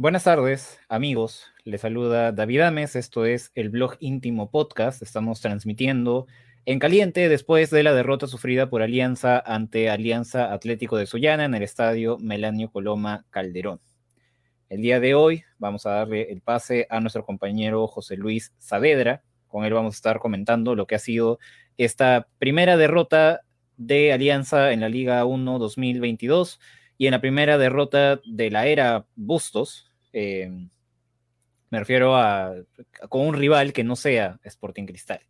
Buenas tardes, amigos. Les saluda David Ames. Esto es el blog íntimo podcast. Estamos transmitiendo en caliente después de la derrota sufrida por Alianza ante Alianza Atlético de Sullana en el estadio Melanio Coloma Calderón. El día de hoy vamos a darle el pase a nuestro compañero José Luis Saavedra. Con él vamos a estar comentando lo que ha sido esta primera derrota de Alianza en la Liga 1 2022 y en la primera derrota de la era Bustos. Eh, me refiero a, con un rival que no sea Sporting Cristal.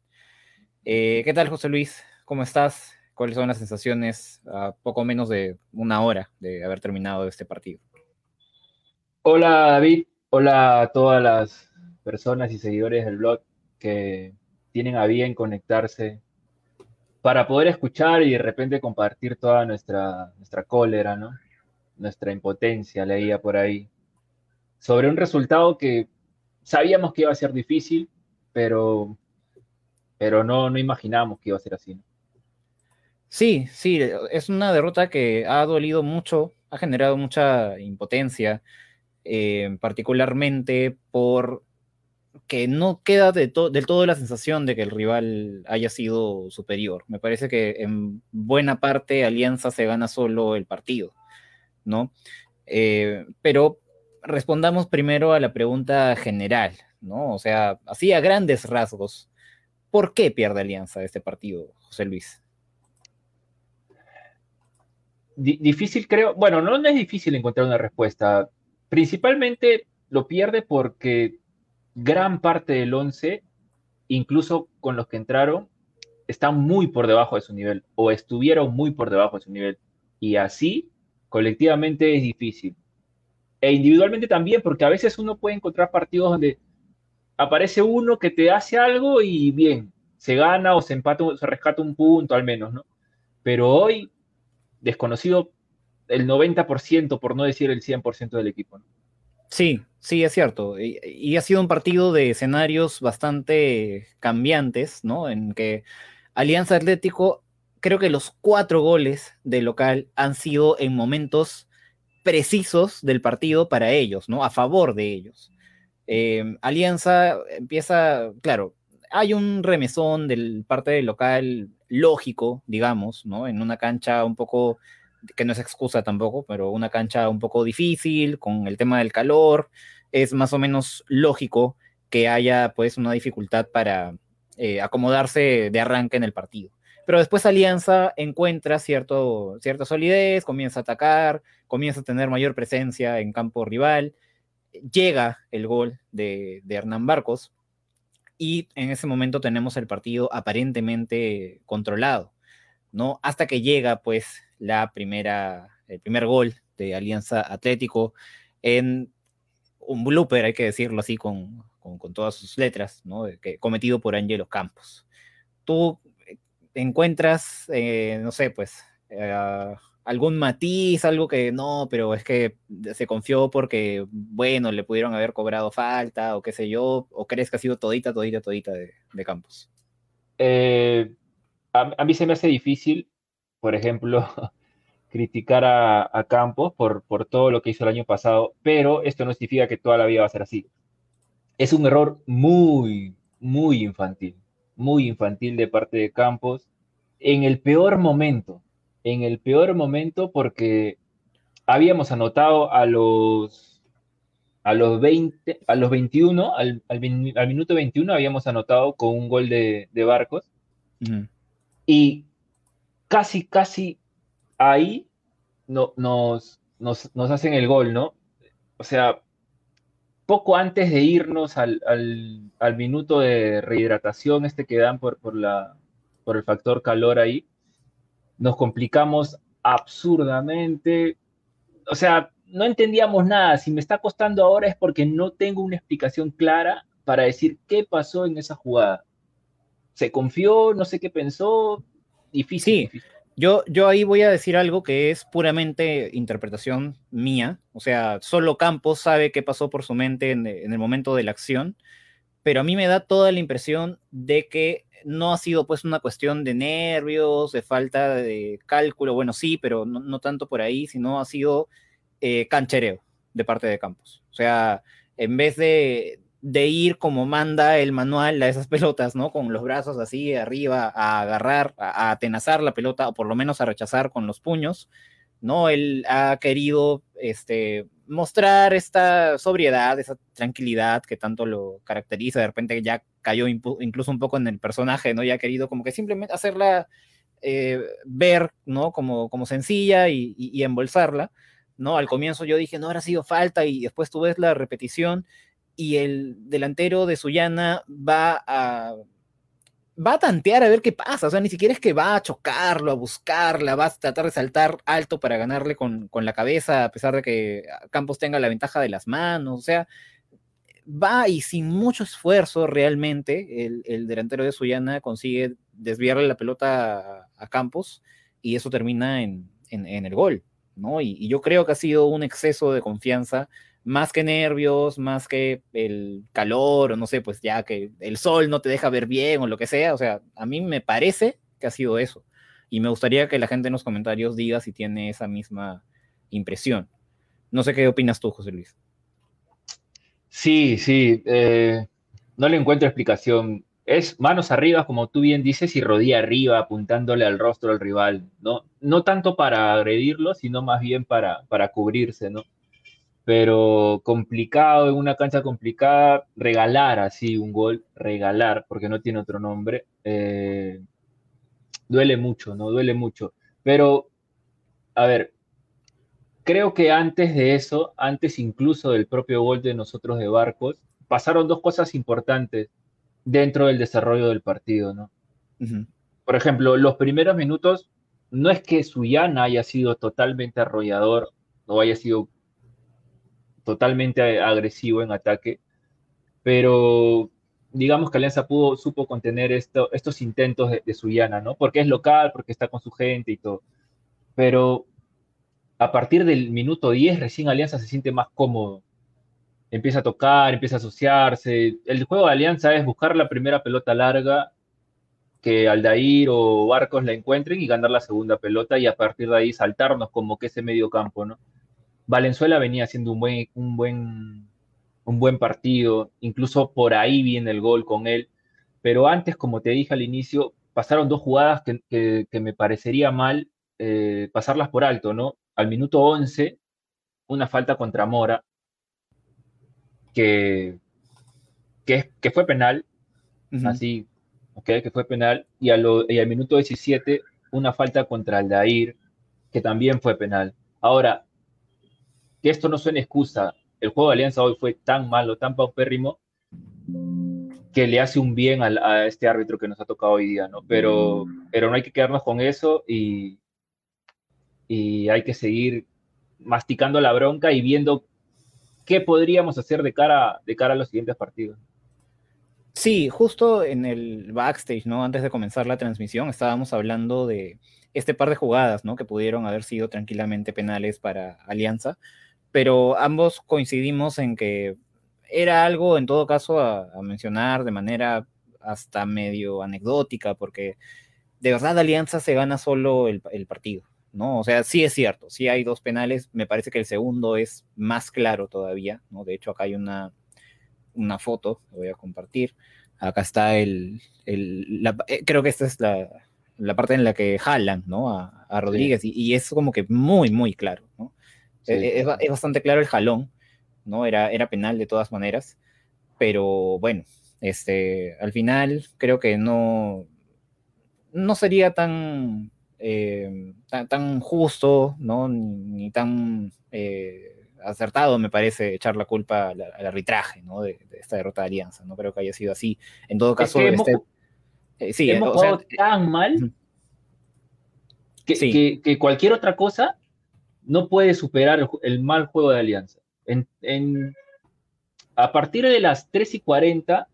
Eh, ¿Qué tal, José Luis? ¿Cómo estás? ¿Cuáles son las sensaciones a poco menos de una hora de haber terminado este partido? Hola, David. Hola a todas las personas y seguidores del blog que tienen a bien conectarse para poder escuchar y de repente compartir toda nuestra, nuestra cólera, ¿no? Nuestra impotencia, leía por ahí, sobre un resultado que sabíamos que iba a ser difícil, pero, pero no, no imaginábamos que iba a ser así. Sí, sí, es una derrota que ha dolido mucho, ha generado mucha impotencia, eh, particularmente por que no queda del todo la sensación de que el rival haya sido superior. Me parece que en buena parte Alianza se gana solo el partido, ¿no? Eh, pero respondamos primero a la pregunta general, ¿no? O sea, así a grandes rasgos, ¿por qué pierde Alianza este partido, José Luis? difícil creo, bueno, no, no es difícil encontrar una respuesta. Principalmente lo pierde porque gran parte del 11, incluso con los que entraron, están muy por debajo de su nivel o estuvieron muy por debajo de su nivel. Y así, colectivamente es difícil. E individualmente también, porque a veces uno puede encontrar partidos donde aparece uno que te hace algo y bien, se gana o se empata, se rescata un punto al menos, ¿no? Pero hoy, desconocido el 90%, por no decir el 100% del equipo, ¿no? Sí, sí, es cierto. Y, ha sido un partido de escenarios bastante cambiantes, ¿no? En que Alianza Atlético, creo que los cuatro goles del local han sido en momentos precisos del partido para ellos, ¿no? A favor de ellos. Eh, Alianza empieza, claro, hay un remesón del parte del local lógico, digamos, ¿no? En una cancha un poco que no es excusa tampoco, pero una cancha un poco difícil con el tema del calor, es más o menos lógico que haya pues una dificultad para eh, acomodarse de arranque en el partido. Pero después Alianza encuentra cierto, cierta solidez, comienza a atacar, comienza a tener mayor presencia en campo rival, llega el gol de, Hernán Barcos y en ese momento tenemos el partido aparentemente controlado, ¿no? Hasta que llega pues la primera, el primer gol de Alianza Atlético en un blooper, hay que decirlo así, con, con, todas sus letras, ¿no? Cometido por Angelo Campos. Tú encuentras, eh, no sé, pues, eh, algún matiz, algo que no, pero es que se confió porque, bueno, le pudieron haber cobrado falta o qué sé yo, o crees que ha sido todita, todita, todita de, Campos. Eh, a, a, mí se me hace difícil por ejemplo, criticar a, Campos por, por todo lo que hizo el año pasado, pero esto no significa que toda la vida va a ser así. Es un error muy, muy infantil, muy infantil de parte de Campos, en el peor momento, en el peor momento porque habíamos anotado a los, a los, 20, a los 21, al, al, minuto 21 habíamos anotado con un gol de, de Barcos. Y casi, casi ahí no, nos, nos, hacen el gol, ¿no? O sea, poco antes de irnos al, minuto de rehidratación, este que dan por, por, la, por el factor calor ahí, nos complicamos absurdamente. O sea, no entendíamos nada. Si me está costando ahora es porque no tengo una explicación clara para decir qué pasó en esa jugada. Se confió, no sé qué pensó, Difícil. Sí, Yo, yo ahí voy a decir algo que es puramente interpretación mía. O sea, solo Campos sabe qué pasó por su mente en, el momento de la acción. Pero a mí me da toda la impresión de que no ha sido pues una cuestión de nervios, de falta de cálculo, bueno sí, pero no, tanto por ahí, sino ha sido eh, canchereo, de parte de Campos. O sea, en vez de, de ir como manda el manual a esas pelotas, ¿no? Con los brazos así arriba a agarrar, a, atenazar la pelota, o por lo menos a rechazar con los puños, ¿no? Él ha querido este, mostrar esta sobriedad, esa tranquilidad que tanto lo caracteriza, de repente ya cayó incluso un poco en el personaje, ¿no? Ya ha querido como que simplemente hacerla eh, ver, ¿no? Como, como sencilla y, y, embolsarla, ¿no? Al comienzo yo dije, no habrá sido falta y después tú ves la repetición y el delantero de Sullana va a va a tantear a ver qué pasa, o sea, ni siquiera es que va a chocarlo, a buscarla, va a tratar de saltar alto para ganarle con, con la cabeza, a pesar de que Campos tenga la ventaja de las manos, o sea, va y sin mucho esfuerzo realmente el, delantero de Suyana consigue desviarle la pelota a, Campos y eso termina en, el gol, ¿no? Y, yo creo que ha sido un exceso de confianza, más que nervios, más que el calor, o no sé, pues ya que el sol no te deja ver bien o lo que sea, o sea, a mí me parece que ha sido eso. Y me gustaría que la gente en los comentarios diga si tiene esa misma impresión. No sé qué opinas tú, José Luis. Sí, sí, eh, no le encuentro explicación. Es manos arriba, como tú bien dices, y rodilla arriba, apuntándole al rostro al rival, ¿no? No tanto para agredirlo, sino más bien para, para cubrirse, ¿no? Pero complicado, en una cancha complicada, regalar así un gol, regalar, porque no tiene otro nombre, eh, duele mucho, ¿no? Duele mucho. Pero, a ver, creo que antes de eso, antes incluso del propio gol de nosotros de Barcos, pasaron dos cosas importantes dentro del desarrollo del partido, ¿no? Por ejemplo, los primeros minutos, no es que Suyana haya sido totalmente arrollador o haya sido totalmente agresivo en ataque, pero digamos que Alianza pudo, supo contener esto, estos intentos de, de Suyana, ¿no? Porque es local, porque está con su gente y todo. Pero a partir del minuto 10 recién Alianza se siente más cómodo. Empieza a tocar, empieza a asociarse. El juego de Alianza es buscar la primera pelota larga, que Aldair o Barcos la encuentren y ganar la segunda pelota y a partir de ahí saltarnos como que ese medio campo, ¿no? Valenzuela venía haciendo un buen, un buen, un buen partido, incluso por ahí viene el gol con él, pero antes, como te dije al inicio, pasaron dos jugadas que, me parecería mal eh, pasarlas por alto, ¿no? al minuto 11 una falta contra Mora que, que, fue penal, así, que fue penal, y, al minuto 17 una falta contra Aldair que también fue penal. Ahora, esto no suene excusa, el juego de Alianza hoy fue tan malo, tan paupérrimo, que le hace un bien a, este árbitro que nos ha tocado hoy día, ¿no? Pero, pero no hay que quedarnos con eso y, y hay que seguir masticando la bronca y viendo qué podríamos hacer de cara, de cara a los siguientes partidos. Sí, justo en el backstage, ¿no? Antes de comenzar la transmisión, estábamos hablando de este par de jugadas, ¿no? Que pudieron haber sido tranquilamente penales para Alianza, pero ambos coincidimos en que era algo, en todo caso, a, mencionar de manera hasta medio anecdótica, porque de verdad Alianza se gana solo el partido. ¿no? O sea, sí es cierto, sí hay dos penales, me parece que el segundo es más claro todavía, ¿no? De hecho, acá hay una, una foto, que voy a compartir. Acá está el, el eh, creo que esta es la, la, parte en la que jalan, ¿no? A, a Rodríguez, y, y, es como que muy, muy claro, E, es, es, bastante claro el jalón, ¿no? Era, era penal de todas maneras, pero bueno, este, al final creo que no, no sería tan eh, tan, justo, ¿no? Ni, tan eh, acertado, me parece, echar la culpa al, arbitraje, ¿no? De, esta derrota de Alianza. No creo que haya sido así. En todo caso, este, eh, sí, hemos jugado tan mal que, que, cualquier otra cosa no puede superar el, mal juego de Alianza. En, a partir de las 3 y 40,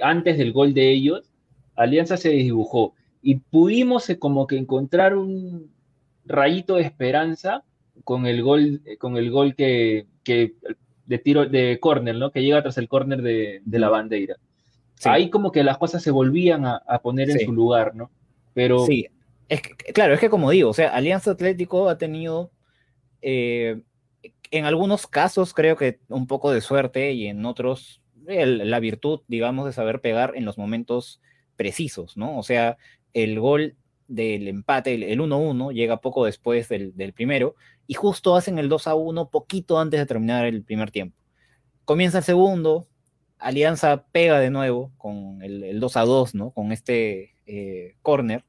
antes del gol de ellos, Alianza se desdibujó y pudimos eh, como que encontrar un rayito de esperanza con el gol, eh, con el gol que, de tiro de córner, ¿no? Que llega tras el córner de, la bandera. Ahí como que las cosas se volvían a, poner en su lugar, ¿no? Pero... Sí, es que, claro, es que como digo, o sea, Alianza Atlético ha tenido... Eh, en algunos casos creo que un poco de suerte y en otros la virtud, digamos, de saber pegar en los momentos precisos, ¿no? O sea, el gol del empate, el 1-1, llega poco después del, primero y justo hacen el 2-1 poquito antes de terminar el primer tiempo. Comienza el segundo, Alianza pega de nuevo con el, 2-2, ¿no? Con este eh, corner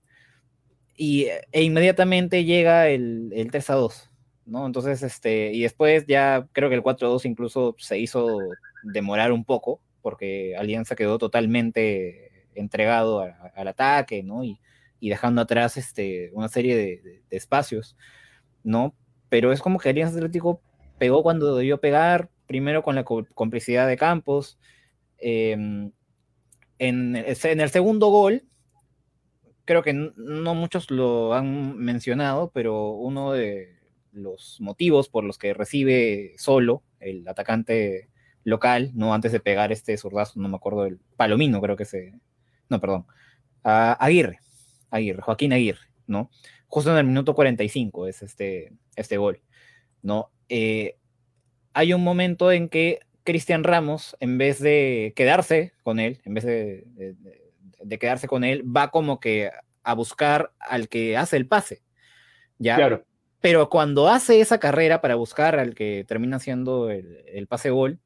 y, e inmediatamente llega el, el 3-2. ¿No? Entonces, este, y después ya creo que el 4-2 incluso se hizo demorar un poco, porque Alianza quedó totalmente entregado al ataque, ¿no? Y, dejando atrás este, una serie de, espacios, ¿no? Pero es como que Alianza Atlético pegó cuando debió pegar, primero con la complicidad de Campos. Em, en, en, el segundo gol, creo que no muchos lo han mencionado, pero uno de los motivos por los que recibe solo el atacante local, ¿no? Antes de pegar este zurdazo, no me acuerdo del Palomino, creo que se. No, perdón. Aguirre, Aguirre, Joaquín Aguirre, ¿no? Justo en el minuto 45 es este, este gol, ¿no? Eh, hay un momento en que Cristian Ramos, en vez de quedarse con él, en vez de, de, quedarse con él, va como que a buscar al que hace el pase. ¿ya? Claro. Pero cuando hace esa carrera para buscar al que termina haciendo el, el pase gol,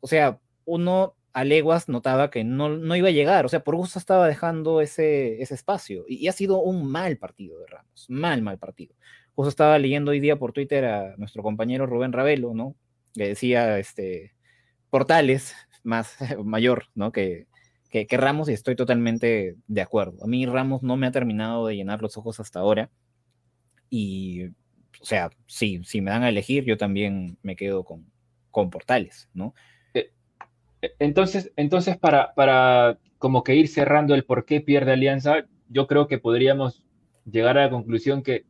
o sea, uno a leguas notaba que no, no, iba a llegar, o sea, por gusto estaba dejando ese, ese espacio. Y, ha sido un mal partido de Ramos, mal, mal partido. Justo estaba leyendo hoy día por Twitter a nuestro compañero Rubén Ravelo, ¿no? Que decía, este, Portales, más mayor, ¿no? Que, que, que Ramos y estoy totalmente de acuerdo. A mí Ramos no me ha terminado de llenar los ojos hasta ahora. Y, o sea, sí, si me dan a elegir, yo también me quedo con, con Portales, ¿no? Entonces, entonces para, para como que ir cerrando el por qué pierde Alianza, yo creo que podríamos llegar a la conclusión que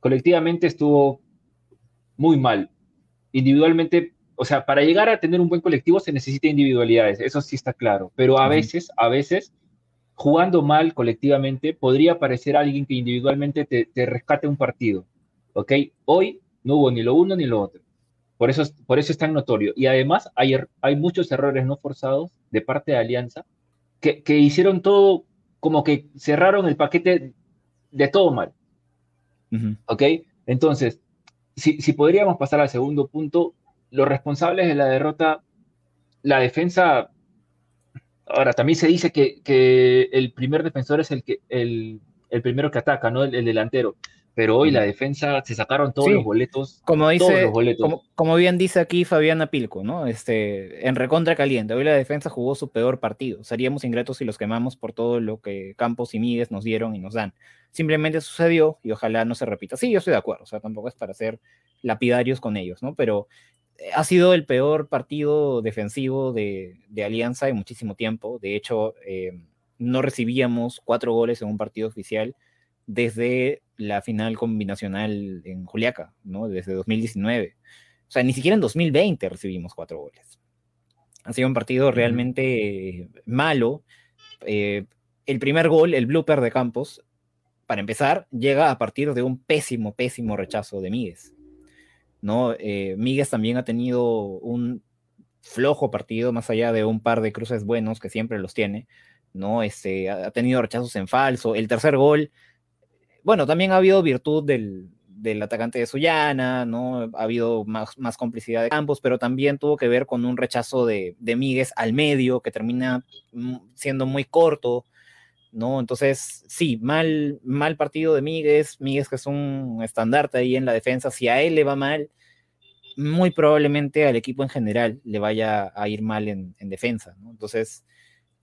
colectivamente estuvo muy mal. Individualmente, o sea, para llegar a tener un buen colectivo se necesita individualidades, eso sí está claro, pero a veces, a veces, jugando mal colectivamente, podría aparecer alguien que individualmente te, te rescate un partido, ¿ok? Hoy no hubo ni lo uno ni lo otro. Por eso, por eso es tan notorio. Y además hay, er, hay muchos errores no forzados de parte de Alianza que, que hicieron todo como que cerraron el paquete de todo mal. ¿Ok? Entonces, si, si, podríamos pasar al segundo punto, los responsables de la derrota, la defensa, ahora también se dice que, que el primer defensor es el, que, el, el primero que ataca, ¿no? el delantero pero hoy la defensa se sacaron todos los boletos. Como dice, Como, bien dice aquí Fabiana Pilco, ¿no? Este, en recontra caliente, hoy la defensa jugó su peor partido. Seríamos ingratos si los quemamos por todo lo que Campos y Míguez nos dieron y nos dan. Simplemente sucedió y ojalá no se repita. Sí, yo estoy de acuerdo, o sea, tampoco es para ser lapidarios con ellos, ¿no? Pero ha sido el peor partido defensivo de, Alianza en muchísimo tiempo. De hecho, eh, no recibíamos cuatro goles en un partido oficial desde la final combinacional en Juliaca, ¿no? Desde 2019. O sea, ni siquiera en 2020 recibimos cuatro goles. Ha sido un partido realmente malo. Eh, el primer gol, el blooper de Campos, para empezar, llega a partir de un pésimo, pésimo rechazo de Míguez. ¿No? Eh, también ha tenido un flojo partido, más allá de un par de cruces buenos que siempre los tiene, ¿no? Este, ha tenido rechazos en falso. El tercer gol bueno, también ha habido virtud del, atacante de Sullana, ¿no? Ha habido más, más, complicidad de campos, pero también tuvo que ver con un rechazo de, de al medio, que termina mm, siendo muy corto, ¿no? Entonces, sí, mal, mal partido de Míguez, Míguez que es un estandarte ahí en la defensa, si a él le va mal, muy probablemente al equipo en general le vaya a ir mal en, defensa. Entonces,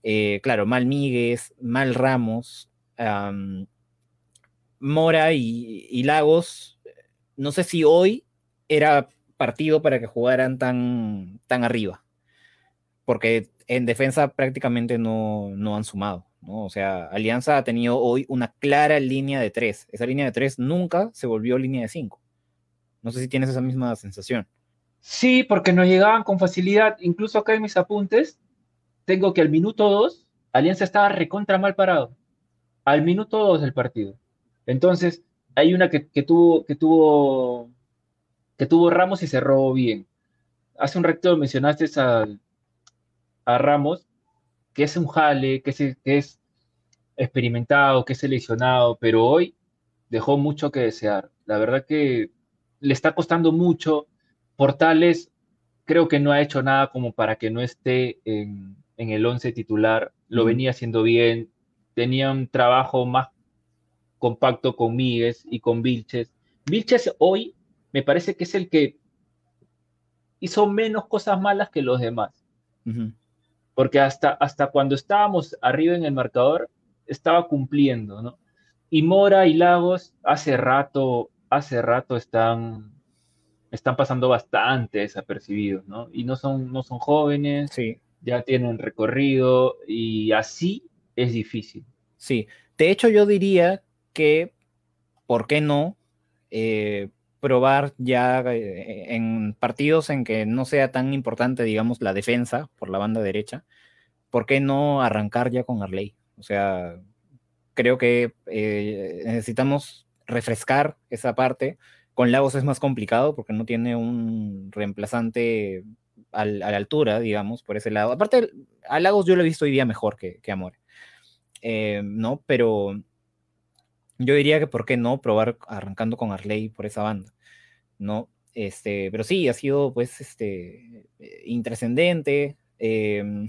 eh, claro, mal Míguez, mal Ramos, Mora y, Lagos, no sé si hoy era partido para que jugaran tan, tan arriba, porque en defensa prácticamente no, no han sumado. ¿No? O sea, Alianza ha tenido hoy una clara línea de tres. Esa línea de tres nunca se volvió línea de cinco. No sé si tienes esa misma sensación. Sí, porque nos llegaban con facilidad. Incluso acá en mis apuntes, tengo que al minuto dos, Alianza estaba recontra mal parado. Al minuto dos del partido. Entonces, hay una que, tuvo, que tuvo, que tuvo Ramos y cerró bien. Hace un recto mencionaste a, a Ramos, que es un jale, que es, que es experimentado, que es seleccionado, pero hoy dejó mucho que desear. La verdad que le está costando mucho. Portales creo que no ha hecho nada como para que no esté en, el 11 titular. Lo venía haciendo bien. Tenía un trabajo más compacto con Míguez y con Vilches. Vilches hoy me parece que es el que hizo menos cosas malas que los demás. Porque hasta, hasta cuando estábamos arriba en el marcador, estaba cumpliendo, ¿no? Y Mora y Lagos hace rato, hace rato están, están pasando bastante desapercibidos, ¿no? Y no son, no son jóvenes, sí. ya tienen recorrido y así es difícil. Sí, de hecho yo diría que, ¿por qué no? Eh, probar ya eh, en partidos en que no sea tan importante, digamos, la defensa por la banda derecha, ¿por qué no arrancar ya con Arley? O sea, creo que eh, necesitamos refrescar esa parte. Con Lagos es más complicado porque no tiene un reemplazante a la altura, digamos, por ese lado. Aparte, a Lagos yo lo he visto hoy día mejor que, que Amor. Eh, ¿No? Pero yo diría que por qué no probar arrancando con Arley por esa banda, ¿no? Este, pero sí, ha sido pues este, eh, intrascendente. Em,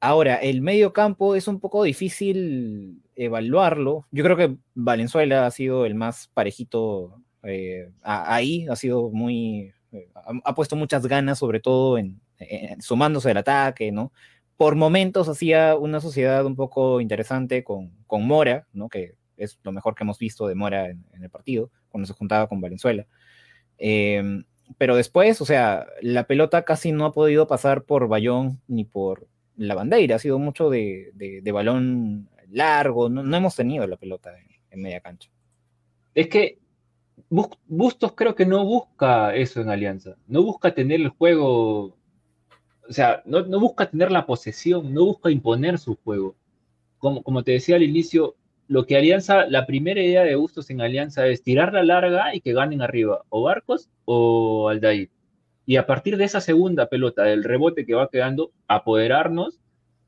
ahora, el medio campo es un poco difícil evaluarlo. Yo creo que Valenzuela ha sido el más parejito eh, ahí, ha sido muy, eh, ha, puesto muchas ganas, sobre todo en, sumándose al ataque, ¿no? Por momentos hacía una sociedad un poco interesante con, con Mora, ¿no? Que es lo mejor que hemos visto de Mora en, el partido, cuando se juntaba con Valenzuela. Em, pero después, o sea, la pelota casi no ha podido pasar por Bayón ni por la bandera, ha sido mucho de, balón largo, no, hemos tenido la pelota en, media cancha. Es que Bustos creo que no busca eso en Alianza, no busca tener el juego, o sea, no, busca tener la posesión, no busca imponer su juego. Como, como te decía al inicio, lo que Alianza, la primera idea de Bustos en Alianza es tirar la larga y que ganen arriba, o Barcos o Aldair. Y a partir de esa segunda pelota, del rebote que va quedando, apoderarnos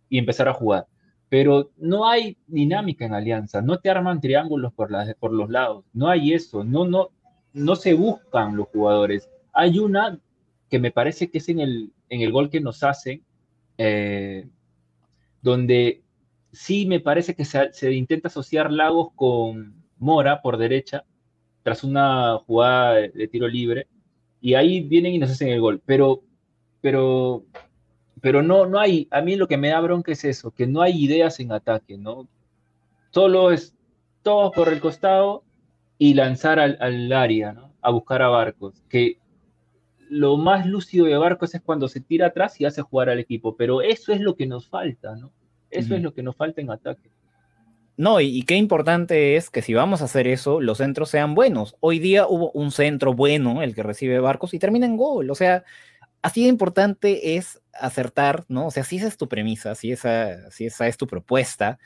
y empezar a jugar. Pero no hay dinámica en Alianza, no te arman triángulos por, por los lados, no hay eso, no, no, no se buscan los jugadores. Hay una que me parece que es en el, en el gol que nos hacen, eh, donde sí me parece que se, intenta asociar Lagos con Mora por derecha, tras una jugada de, tiro libre, y ahí vienen y nos hacen el gol. Pero, pero, pero no, no hay, a mí lo que me da bronca es eso, que no hay ideas en ataque, ¿no? Solo es todo por el costado y lanzar al, al área, ¿no? A buscar a Barcos, que lo más lúcido de Barcos es cuando se tira atrás y hace jugar al equipo, pero eso es lo que nos falta, ¿no? Eso es lo que nos falta en ataque. No, y, qué importante es que si vamos a hacer eso, los centros sean buenos. Hoy día hubo un centro bueno, el que recibe Barcos, y termina en gol. O sea, así de importante es acertar, ¿no? O sea, si esa es tu premisa, si esa, si esa es tu propuesta,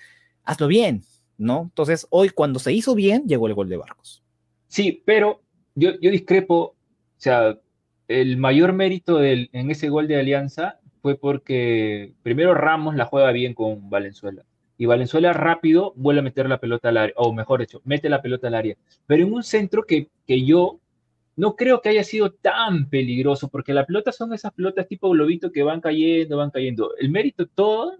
hazlo bien, ¿no? Entonces, hoy cuando se hizo bien, llegó el gol de Barcos. Sí, pero yo, yo discrepo, o sea, el mayor mérito en ese gol de Alianza fue porque primero Ramos la juega bien con Valenzuela. Y Valenzuela rápido vuelve a meter la pelota al área, o mejor dicho, mete la pelota al área. Pero en un centro que, que yo no creo que haya sido tan peligroso, porque las pelotas son esas pelotas tipo globito que van cayendo, van cayendo. El mérito todo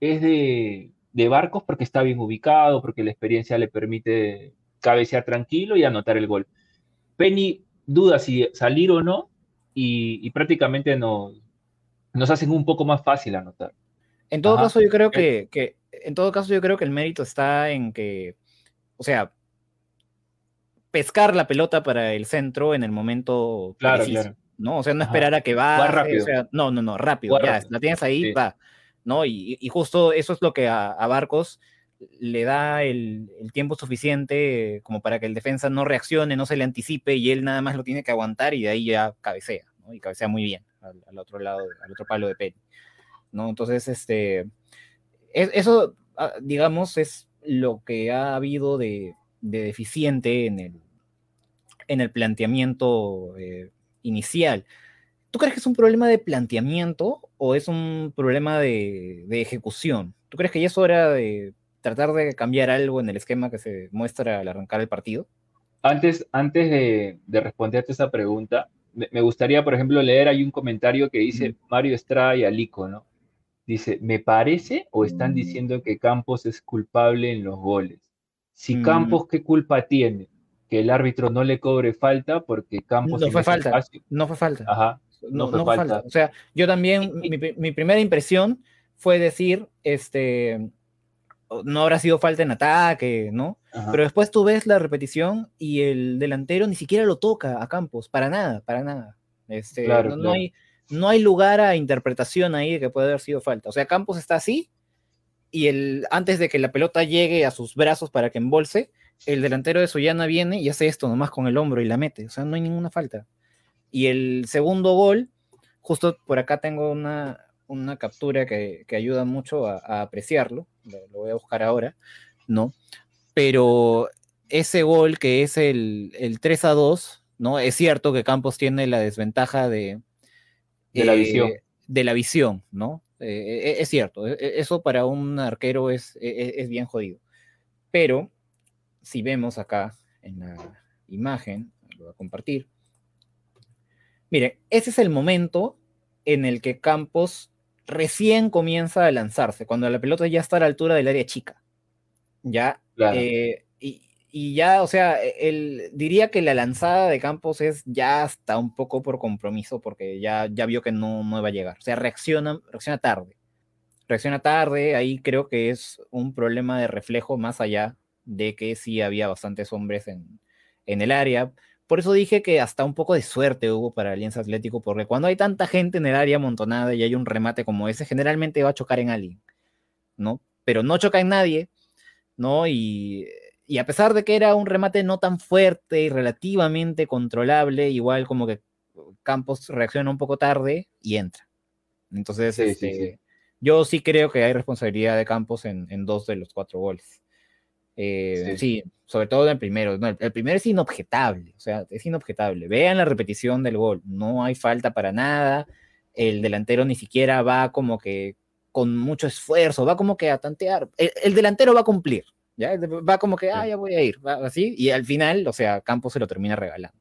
es de, de Barcos porque está bien ubicado, porque la experiencia le permite cabecear tranquilo y anotar el gol. Penny duda si salir o no, y, y prácticamente no, nos hacen un poco más fácil anotar. En todo caso, yo creo que, que, en todo caso, yo creo que el mérito está en que, o sea, pescar la pelota para el centro en el momento claro, claro. ¿no? O sea, no esperar a que va. O sea, no, no, no, rápido, ya, la tienes ahí, va, ¿no? Y, y, justo eso es lo que a, a Barcos le da el, el, tiempo suficiente como para que el defensa no reaccione, no se le anticipe y él nada más lo tiene que aguantar y de ahí ya cabecea, ¿no? Y cabecea muy bien al, otro lado, al otro palo de Penny. ¿no? Entonces, este, eso, ah, digamos, es lo que ha habido de, deficiente en el, en el planteamiento eh, inicial. ¿Tú crees que es un problema de planteamiento o es un problema de, ejecución? ¿Tú crees que ya es hora de tratar de cambiar algo en el esquema que se muestra al arrancar el partido? Antes, antes de, responderte esa pregunta, me, gustaría, por ejemplo, leer ahí un comentario que dice Mario Estrada y Alico, ¿no? Dice, me parece o están mm. diciendo que Campos es culpable en los goles. Si mm. Campos, ¿qué culpa tiene? Que el árbitro no le cobre falta porque Campos... No fue falta, no fue falta. Ajá, no, fue, falta. O sea, yo también, mi, primera impresión fue decir, este, no habrá sido falta en ataque, ¿no? Pero después tú ves la repetición y el delantero ni siquiera lo toca a Campos, para nada, para nada. Este, no, hay, no hay lugar a interpretación ahí de que puede haber sido falta. O sea, Campos está así y el, antes de que la pelota llegue a sus brazos para que embolse, el delantero de Suyana viene y hace esto nomás con el hombro y la mete. O sea, no hay ninguna falta. Y el segundo gol, justo por acá tengo una, una captura que, que ayuda mucho a, apreciarlo. Lo, voy a buscar ahora, ¿no? Pero ese gol que es el, el 3 a 2, ¿no? Es cierto que Campos tiene la desventaja de, de la visión. Eh, de la visión, ¿no? Eh, eh, es cierto, eso para un arquero es, es, bien jodido. Pero si vemos acá en la imagen, lo voy a compartir. Mire, ese es el momento en el que Campos recién comienza a lanzarse, cuando la pelota ya está a la altura del área chica. Ya, y ya, o sea, e, él diría que la lanzada de Campos es ya hasta un poco por compromiso, porque ya, ya vio que no, no iba a llegar. O sea, reacciona, reacciona tarde. Reacciona tarde, ahí creo que es un problema de reflejo más allá de que sí había bastantes hombres en, en el área. Por eso dije que hasta un poco de suerte hubo para Alianza Atlético, porque cuando hay tanta gente en el área amontonada y hay un remate como ese, generalmente va a chocar en alguien, ¿no? Pero no choca en nadie, ¿no? Y y a pesar de que era un remate no tan fuerte y relativamente controlable, igual como que Campos reacciona un poco tarde y entra. Entonces, este, yo sí creo que hay responsabilidad de Campos en, dos de los cuatro goles. Eh, sí. Sobre todo en el primero. el, primero es inobjetable, o sea, es inobjetable. Vean la repetición del gol, no hay falta para nada. El delantero ni siquiera va como que con mucho esfuerzo, va como que a tantear. el delantero va a cumplir, ¿ya? Va como que, ah, ya voy a ir, así, y al final, o sea, Campos se lo termina regalando,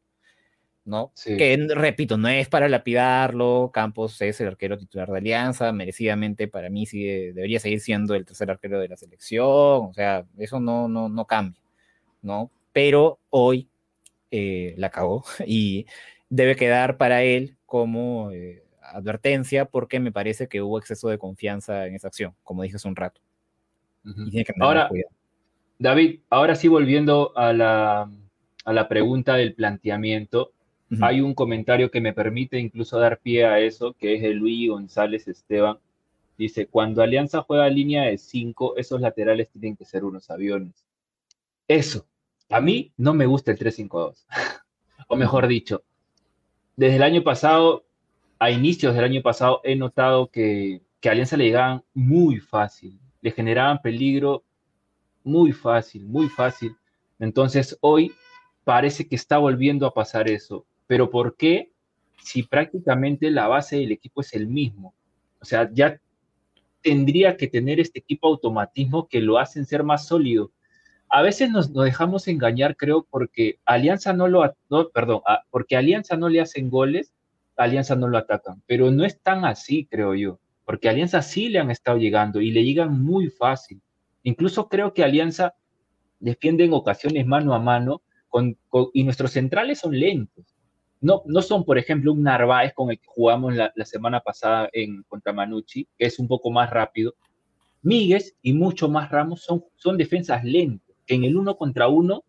¿no? Que, repito, no es para lapidarlo, Campos es el arquero titular de Alianza, merecidamente para mí sí debería seguir siendo el tercer arquero de la selección, o sea, eso no, no, no cambia, ¿no? Pero hoy eh, la cagó y debe quedar para él como eh, advertencia porque me parece que hubo exceso de confianza en esa acción, como dije hace un rato. Ahora, David, ahora sí volviendo a la, pregunta del planteamiento, hay un comentario que me permite incluso dar pie a eso, que es de Luis González Esteban. Dice, cuando Alianza juega línea de 5, esos laterales tienen que ser unos aviones. Eso, a mí no me gusta el 3-5-2. o mejor dicho, desde el año pasado, a inicios del año pasado, he notado que, que a Alianza le llegaban muy fácil, le generaban peligro muy fácil, muy fácil. Entonces hoy parece que está volviendo a pasar eso. Pero ¿por qué? Si prácticamente la base del equipo es el mismo. O sea, ya tendría que tener este equipo automatismo que lo hacen ser más sólido. A veces nos, dejamos engañar, creo, porque Alianza no lo, no, perdón, porque Alianza no le hacen goles, Alianza no lo atacan. Pero no es tan así, creo yo, porque Alianza sí le han estado llegando y le llegan muy fácil. Incluso creo que Alianza defiende en ocasiones mano a mano con, y nuestros centrales son lentos. No, no son, por ejemplo, un Narváez con el que jugamos la, semana pasada en, contra Manucci, que es un poco más rápido. Míguez y mucho más Ramos son, son defensas lentas. En el uno contra uno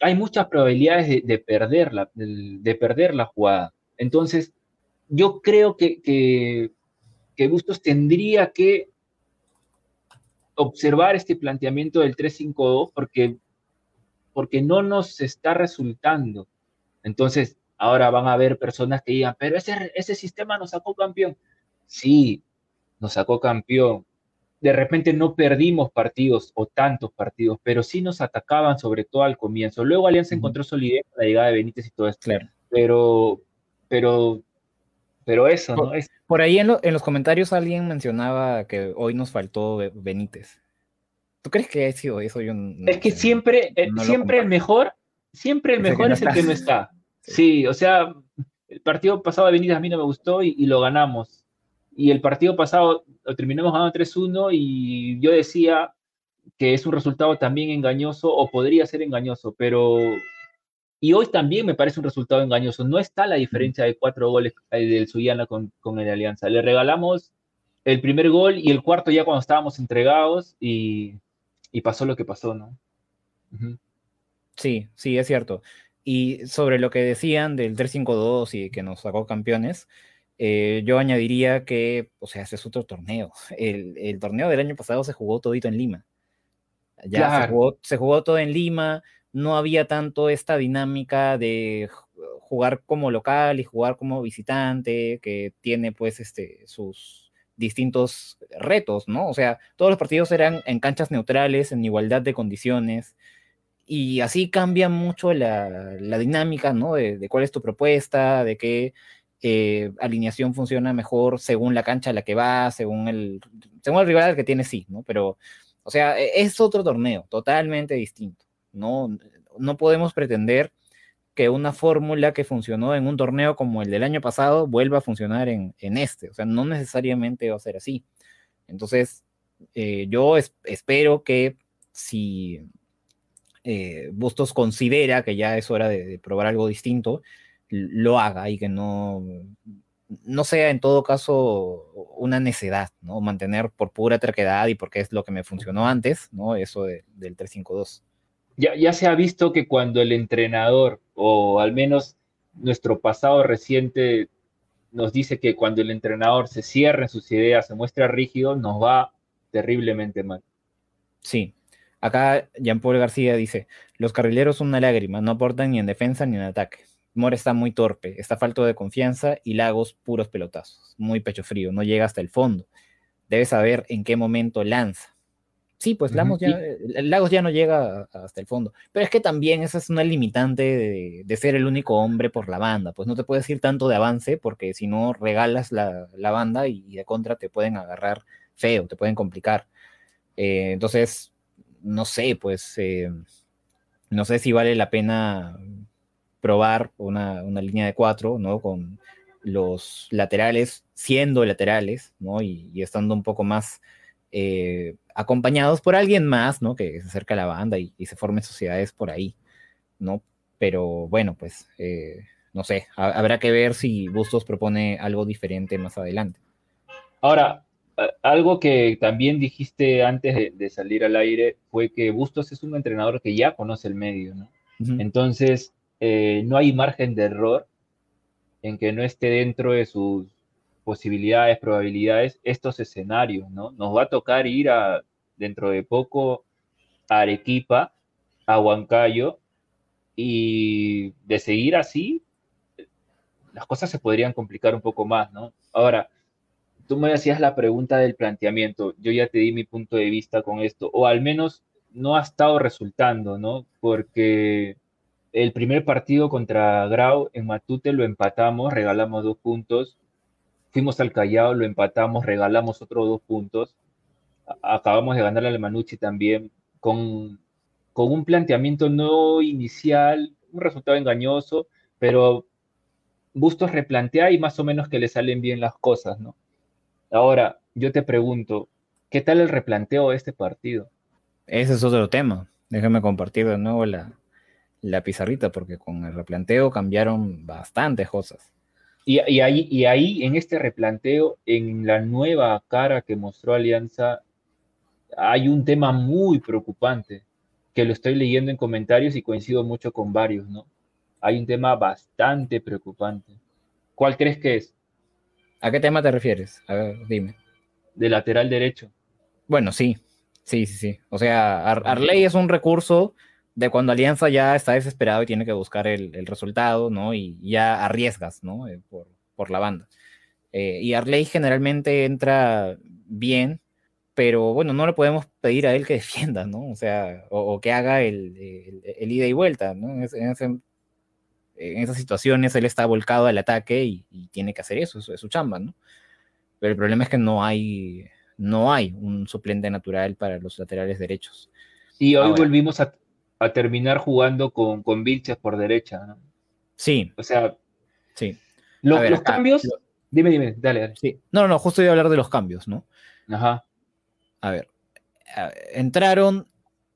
hay muchas probabilidades de, de perder, la, de, perder la jugada. Entonces, yo creo que, que, que Bustos tendría que observar este planteamiento del 352 porque, porque no nos está resultando. Entonces, ahora van a haber personas que digan, pero ese, ese sistema nos sacó campeón. Sí, nos sacó campeón, de repente no perdimos partidos o tantos partidos, pero sí nos atacaban sobre todo al comienzo. Luego Alianza encontró solidez con la llegada de Benítez y todo esto. Claro. Pero, pero, pero eso, ¿no? Por, Es, por ahí en, lo- en los comentarios alguien mencionaba que hoy nos faltó Be- Benítez. ¿Tú crees que ha sido eso? Yo no es que siempre, eh, no siempre el mejor, siempre el Es el mejor no es el está. que no está. Sí, o sea, el partido pasado de Benítez a mí no me gustó y, y lo ganamos. Y el partido pasado lo terminamos ganando 3-1 y yo decía que es un resultado también engañoso o podría ser engañoso, pero... Y hoy también me parece un resultado engañoso. No está la diferencia de cuatro goles eh, del Suyana con, con el Alianza. Le regalamos el primer gol y el cuarto ya cuando estábamos entregados y, y pasó lo que pasó, ¿no? Sí, sí, es cierto. Y sobre lo que decían del 3-5-2 y que nos sacó campeones, eh, yo añadiría que, o sea, ese es otro torneo. El, el torneo del año pasado se jugó todito en Lima. Ya se, jugó, se jugó todo en Lima, no había tanto esta dinámica de ju- jugar como local y jugar como visitante, que tiene pues este, sus distintos retos, ¿no? O sea, todos los partidos eran en canchas neutrales, en igualdad de condiciones y así cambia mucho la, la dinámica, ¿no? De, de cuál es tu propuesta, de qué eh, alineación funciona mejor según la cancha a la que va, según el, según el rival al que tienes, sí, ¿no? Pero, o sea, e- es otro torneo, totalmente distinto, ¿no? No podemos pretender que una fórmula que funcionó en un torneo como el del año pasado vuelva a funcionar en, en este, o sea, no necesariamente va a ser así. Entonces, eh, yo es- espero que si eh, Bustos considera que ya es hora de, probar algo distinto, lo haga y que no, no sea en todo caso una necedad, ¿no? Mantener por pura terquedad y porque es lo que me funcionó antes, ¿no? Eso de- del 352. Ya, ya se ha visto que cuando el entrenador, o al menos nuestro pasado reciente, nos dice que cuando el entrenador se cierra en sus ideas, se muestra rígido, nos va terriblemente mal. Sí. Acá Jean-Paul García dice, los carrileros son una lágrima, no aportan ni en defensa ni en ataque. Mora está muy torpe, está falto de confianza y Lagos puros pelotazos, muy pecho frío, no llega hasta el fondo. Debe saber en qué momento lanza. Sí, pues Lagos eh, Lagos ya no llega hasta el fondo. Pero es que también esa es una limitante de, de ser el único hombre por la banda. Pues no te puedes ir tanto de avance porque si no regalas la, la banda y, y de contra te pueden agarrar feo, te pueden complicar. Eh, entonces, no sé, pues eh, no sé si vale la pena probar una, una línea de cuatro, ¿no? Con los laterales siendo laterales, ¿no? Y, y estando un poco más eh, acompañados por alguien más, ¿no? Que se acerca a la banda y, y se formen sociedades por ahí, ¿no? Pero bueno, pues eh, no sé, ha- habrá que ver si Bustos propone algo diferente más adelante. Ahora, algo que también dijiste antes de, de salir al aire fue que Bustos es un entrenador que ya conoce el medio, ¿no? Entonces, eh, no hay margen de error en que no esté dentro de sus posibilidades, probabilidades, estos escenarios, ¿no? Nos va a tocar ir a, dentro de poco a Arequipa, a Huancayo, y de seguir así, las cosas se podrían complicar un poco más, ¿no? Ahora, tú me hacías la pregunta del planteamiento, yo ya te di mi punto de vista con esto, o al menos no ha estado resultando, ¿no? Porque el primer partido contra Grau en Matute lo empatamos, regalamos dos puntos, fuimos al Callao, lo empatamos, regalamos otros dos puntos, acabamos de ganarle al Manucci también, con, con un planteamiento no inicial, un resultado engañoso, pero Bustos replantea y más o menos que le salen bien las cosas, ¿no? Ahora, yo te pregunto, ¿qué tal el replanteo de este partido? Ese es otro tema. Déjame compartir de nuevo la, la pizarrita porque con el replanteo cambiaron bastantes cosas. Y, y ahí, y ahí, en este replanteo, en la nueva cara que mostró Alianza, hay un tema muy preocupante, que lo estoy leyendo en comentarios y coincido mucho con varios, ¿no? Hay un tema bastante preocupante. ¿Cuál crees que es? ¿A qué tema te refieres? A ver, dime. De lateral derecho. Bueno, sí, sí, sí, sí. O sea, Ar- Arley es un recurso de cuando Alianza ya está desesperado y tiene que buscar el, el resultado, ¿no? Y ya arriesgas, ¿no? Eh, por, por la banda. Eh, y Arley generalmente entra bien pero bueno, no le podemos pedir a él que defienda, ¿no? O sea, o, que haga el, ida y vuelta, ¿no? En, esas situaciones él está volcado al ataque y, tiene que hacer eso, es, su chamba, ¿no? Pero el problema es que no hay, no hay un suplente natural para los laterales derechos. Y hoy volvimos a, terminar jugando con, con Vilches por derecha, ¿no? Sí. O sea, sí. los cambios... dime, dime, dale, dale. Sí. No, no, justo iba a hablar de los cambios, ¿no? Ajá a ver, entraron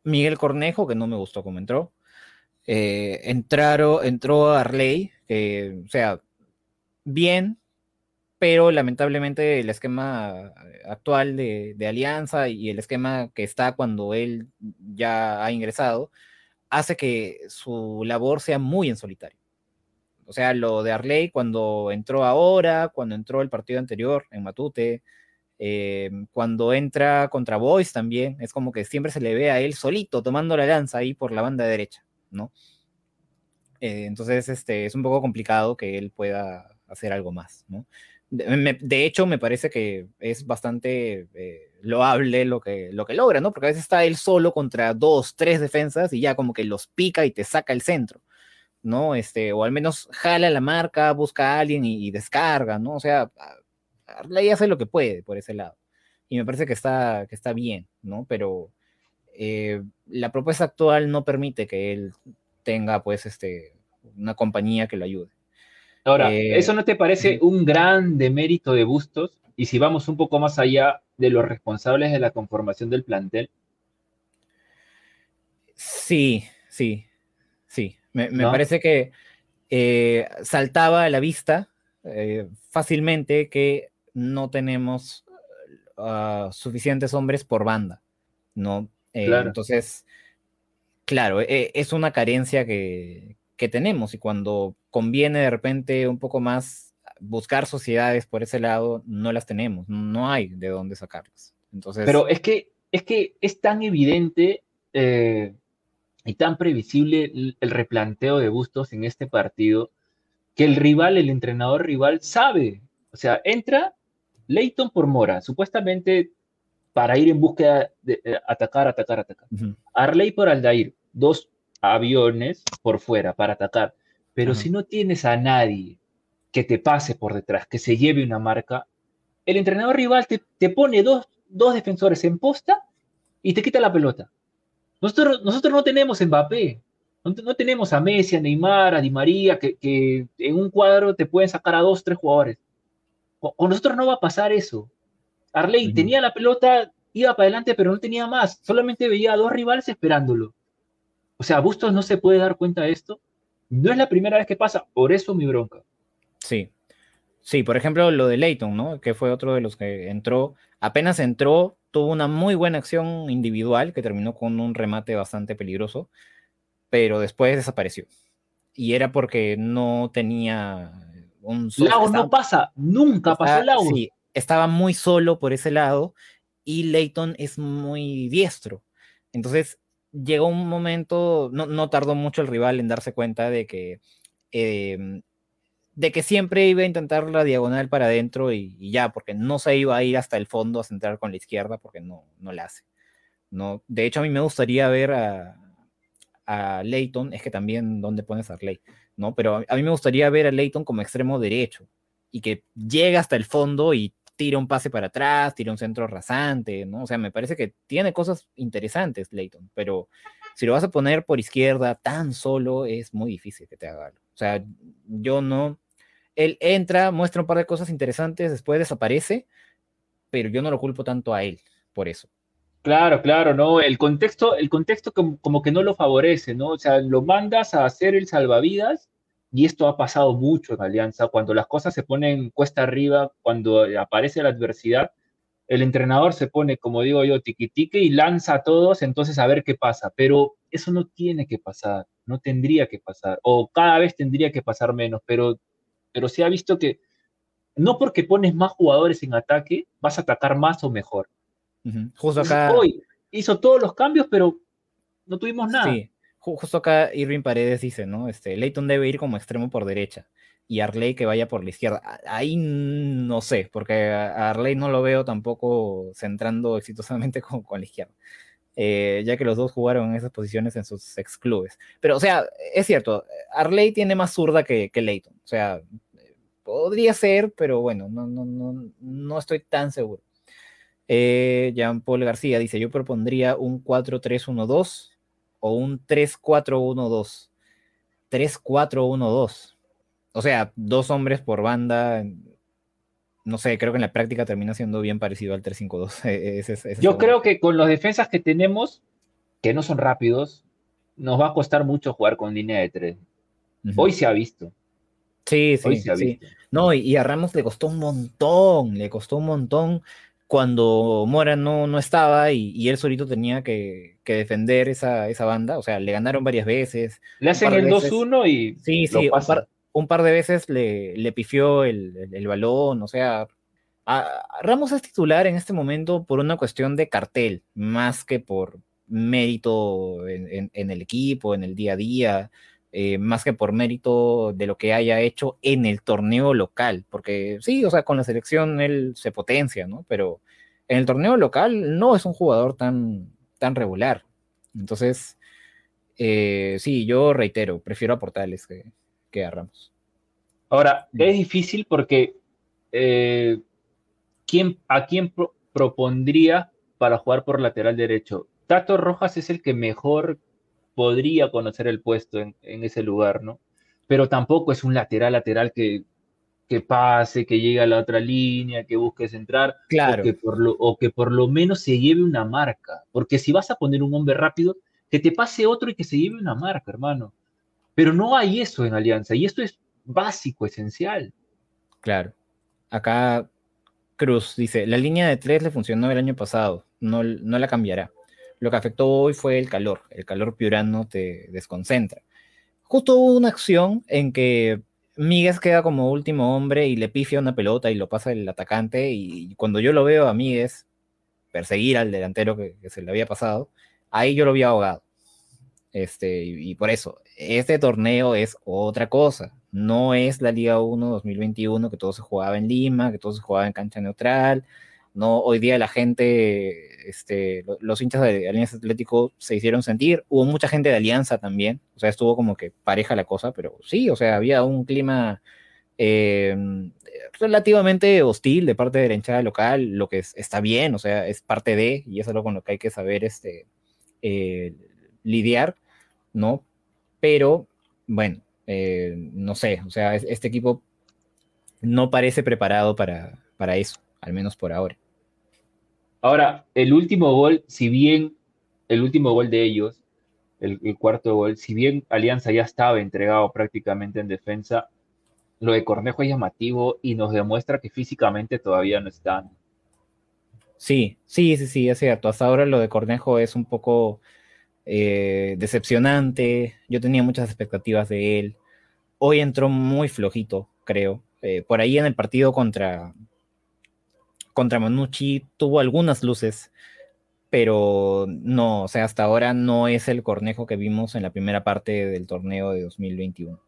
Miguel Cornejo, que no me gustó cómo entró. Eh, entraron, entró Arley, que, o sea, bien, pero lamentablemente el esquema actual de, Alianza y el esquema que está cuando él ya ha ingresado, hace que su labor sea muy en solitario. O sea, lo de Arley cuando entró ahora, cuando entró el partido anterior en Matute, eh, cuando entra contra Boys también, es como que siempre se le ve a él solito tomando la lanza ahí por la banda derecha, ¿no? Eh, entonces, este, es un poco complicado que él pueda hacer algo más, ¿no? De, hecho, me parece que es bastante eh, loable lo que, lo que logra, ¿no? Porque a veces está él solo contra dos, tres defensas y ya como que los pica y te saca el centro, ¿no? Este, o al menos jala la marca, busca a alguien y, y descarga, ¿no? O sea, Arley hace lo que puede por ese lado. Y me parece que está, que está bien, ¿no? Pero eh, la propuesta actual no permite que él tenga, pues, este, una compañía que lo ayude. Ahora, eh, ¿eso no te parece un gran demérito de Bustos? Y si vamos un poco más allá de los responsables de la conformación del plantel. Sí, sí, sí. Me, parece que eh, saltaba a la vista fácilmente que no tenemos ah, suficientes hombres por banda, ¿no? Eh, entonces, claro, es una carencia que, tenemos y cuando conviene de repente un poco más buscar sociedades por ese lado, no las tenemos, no hay de dónde sacarlas. Entonces, Pero es que es, que es tan evidente eh, y tan previsible el, el, replanteo de Bustos en este partido que el rival, el entrenador rival, sabe. O sea, entra Leighton por Mora, supuestamente para ir en búsqueda de eh, atacar, atacar, atacar. Arley por Aldair, dos aviones por fuera para atacar. Pero si no tienes a nadie que te pase por detrás, que se lleve una marca, el entrenador rival te, pone dos, dos, defensores en posta y te quita la pelota. Nosotros, nosotros no tenemos Mbappé, no, tenemos a Messi, a Neymar, a Di María, que, que en un cuadro te pueden sacar a dos, tres jugadores. Con nosotros no va a pasar eso. Arley tenía la pelota, iba para adelante, pero no tenía más. Solamente veía a dos rivales esperándolo. O sea, Bustos no se puede dar cuenta de esto. No es la primera vez que pasa, por eso mi bronca. Sí. Sí, por ejemplo, lo de Leighton, ¿no? Que fue otro de los que entró. Apenas entró, tuvo una muy buena acción individual que terminó con un remate bastante peligroso, pero después desapareció. Y era porque no tenía un no pasa, nunca pasó Lagos. Sí, estaba muy solo por ese lado y Leighton es muy diestro. Entonces llegó un momento, no, tardó mucho el rival en darse cuenta de que, em, de que siempre iba a intentar la diagonal para adentro y, ya, porque no se iba a ir hasta el fondo a centrar con la izquierda porque no, no la hace. No, de hecho, a mí me gustaría ver a, a Leighton, es que también, ¿dónde pones a Arley? ¿no? Pero a mí me gustaría ver a Leighton como extremo derecho y que llegue hasta el fondo y tire un pase para atrás, tire un centro rasante, ¿no? O sea, me parece que tiene cosas interesantes Leighton, pero si lo vas a poner por izquierda tan solo, es muy difícil que te haga algo. O sea, yo no... Él entra, muestra un par de cosas interesantes, después desaparece, pero yo no lo culpo tanto a él por eso. Claro, claro, no, el contexto, el contexto como, que no lo favorece, ¿no? O sea, lo mandas a hacer el salvavidas y esto ha pasado mucho en Alianza, cuando las cosas se ponen cuesta arriba, cuando aparece la adversidad, el entrenador se pone, como digo yo, tiquitique y lanza a todos, entonces a ver qué pasa, pero eso no tiene que pasar, no tendría que pasar, o cada vez tendría que pasar menos, pero, pero se ha visto que no porque pones más jugadores en ataque, vas a atacar más o mejor Justo acá. Hoy hizo todos los cambios, pero no tuvimos nada. Sí, justo acá Irving Paredes dice, ¿no? Este, Leighton debe ir como extremo por derecha. y Arley que vaya por la izquierda. Ahí no sé, porque a Arley no lo veo tampoco centrando exitosamente con, con la izquierda. Eh, ya que los dos jugaron en esas posiciones en sus ex clubes. Pero, o sea, es cierto, Arley tiene más zurda que, que Leighton. O sea, podría ser, pero bueno, no, no, no, no estoy tan seguro. Eh, Jean Paul García dice: Yo propondría un 4-3-1-2 o un 3-4-1-2. 3-4-1-2. O sea, dos hombres por banda. No sé, creo que en la práctica termina siendo bien parecido al 3-5-2. Yo creo que con los defensas que tenemos, que no son rápidos, nos va a costar mucho jugar con línea de 3. Hoy se ha visto. Sí, sí, sí. No, y, a Ramos le costó un montón, le costó un montón cuando Mora no, no estaba y, él solito tenía que, defender esa, esa, banda. O sea, le ganaron varias veces. Le hacen el 2-1 y. Sí, sí, un par, de veces le, le pifió el, el, balón. O sea, Ramos es titular en este momento por una cuestión de cartel, más que por mérito en, en el equipo, en el día a día. Eh, más que por mérito de lo que haya hecho en el torneo local, porque sí, o sea, con la selección él se potencia, ¿no? Pero en el torneo local no es un jugador tan, tan regular. Entonces, eh, sí, yo reitero, prefiero a Portales que, que a Ramos. Ahora, es difícil porque eh, ¿quién, ¿a quién propondría para jugar por lateral derecho? Tato Rojas es el que mejor podría conocer el puesto en, ese lugar, ¿no? Pero tampoco es un lateral lateral que, que pase, que llegue a la otra línea, que busque centrar, claro. o, que por lo, o que por lo menos se lleve una marca. Porque si vas a poner un hombre rápido, que te pase otro y que se lleve una marca, hermano. Pero no hay eso en Alianza, y esto es básico, esencial. Claro. Acá Cruz dice, la línea de tres le funcionó el año pasado, no, no la cambiará. Lo que afectó hoy fue el calor. El calor piurano te desconcentra. Justo hubo una acción en que Míguez queda como último hombre y le pifia una pelota y lo pasa el atacante. Y cuando yo lo veo a Míguez perseguir al delantero que, se le había pasado, ahí yo lo vi ahogado. Este, y, y, por eso, este torneo es otra cosa. No es la Liga 1 2021 que todo se jugaba en Lima, que todo se jugaba en cancha neutral, ¿no? Hoy día la gente, este, los hinchas de Alianza Atlético se hicieron sentir, hubo mucha gente de Alianza también, o sea, estuvo como que pareja la cosa, pero sí, o sea, había un clima em, relativamente hostil de parte de la hinchada local, lo que está bien, o sea, es parte de, y es algo con lo que hay que saber este, eh, lidiar, ¿no? Pero, bueno, eh, no sé, o sea, este equipo no parece preparado para, para eso, al menos por ahora. Ahora, el último gol, si bien el último gol de ellos, el, cuarto gol, si bien Alianza ya estaba entregado prácticamente en defensa, lo de Cornejo es llamativo y nos demuestra que físicamente todavía no están. Sí, sí, sí, sí, es cierto. Hasta ahora lo de Cornejo es un poco eh, decepcionante. Yo tenía muchas expectativas de él. Hoy entró muy flojito, creo. Eh, por ahí en el partido contra, contra Manucci tuvo algunas luces, pero no, o sea, hasta ahora no es el Cornejo que vimos en la primera parte del torneo de 2021.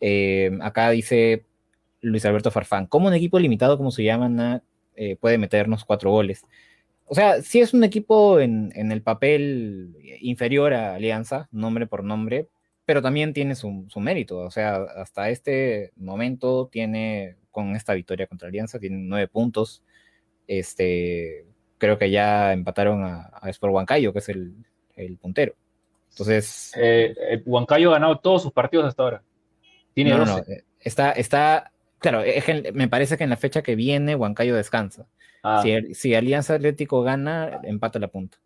Eh, acá dice Luis Alberto Farfán, ¿cómo un equipo limitado como se llama eh, puede meternos cuatro goles? O sea, sí es un equipo en, el papel inferior a Alianza, nombre por nombre, pero también tiene su, su, mérito. O sea, hasta este momento tiene, con esta victoria contra Alianza, tiene nueve puntos, este, creo que ya empataron a, a Sport Huancayo, que es el, el puntero. Entonces. Eh, el Huancayo ha ganado todos sus partidos hasta ahora. Tiene no, No, eh, está, está, claro, me parece que en la fecha que viene Huancayo descansa. Ah. Si, si, Alianza Atlético gana, empata la punta.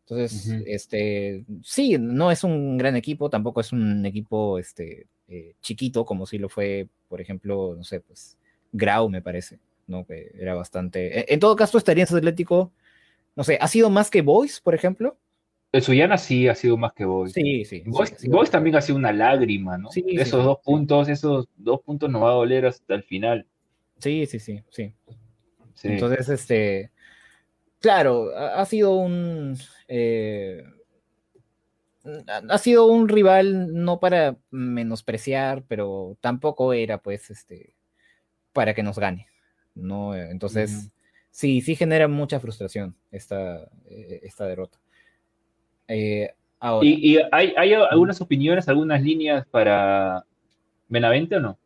Entonces, este, sí, no es un gran equipo, tampoco es un equipo este, eh, chiquito, como si lo fue, por ejemplo, no sé, pues Grau, me parece. ¿No? Que era bastante. E, en, todo caso, estaría en Atlético, no sé, ¿ha sido más que Boys, por ejemplo? El Suyana sí ha sido más que Boys. Sí, sí. Boys, también ha sido una lágrima, ¿no? Sí, esos dos puntos, esos dos puntos nos va a doler hasta el final. Sí, sí, sí, sí. Entonces, este, claro, ha, sido un, eh, ha sido un rival no para menospreciar, pero tampoco era pues este para que nos gane, ¿no? Entonces, sí, sí genera mucha frustración esta, eh, esta derrota. Eh, ¿Y, hay, hay, algunas opiniones, algunas líneas para Benavente o no?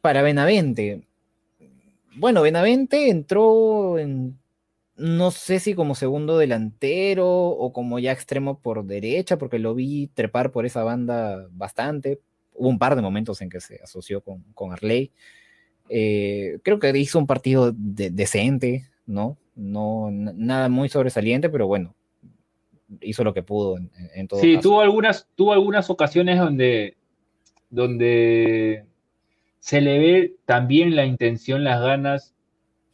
Para Benavente. Bueno, Benavente entró en no sé si como segundo delantero o como ya extremo por derecha, porque lo vi trepar por esa banda bastante. Hubo un par de momentos en que se asoció con, con Arley. Eh, creo que hizo un partido decente, ¿no? No, nada muy sobresaliente, pero bueno, hizo lo que pudo en, todo Sí, tuvo algunas, tuvo algunas ocasiones donde, donde se le ve también la intención, las ganas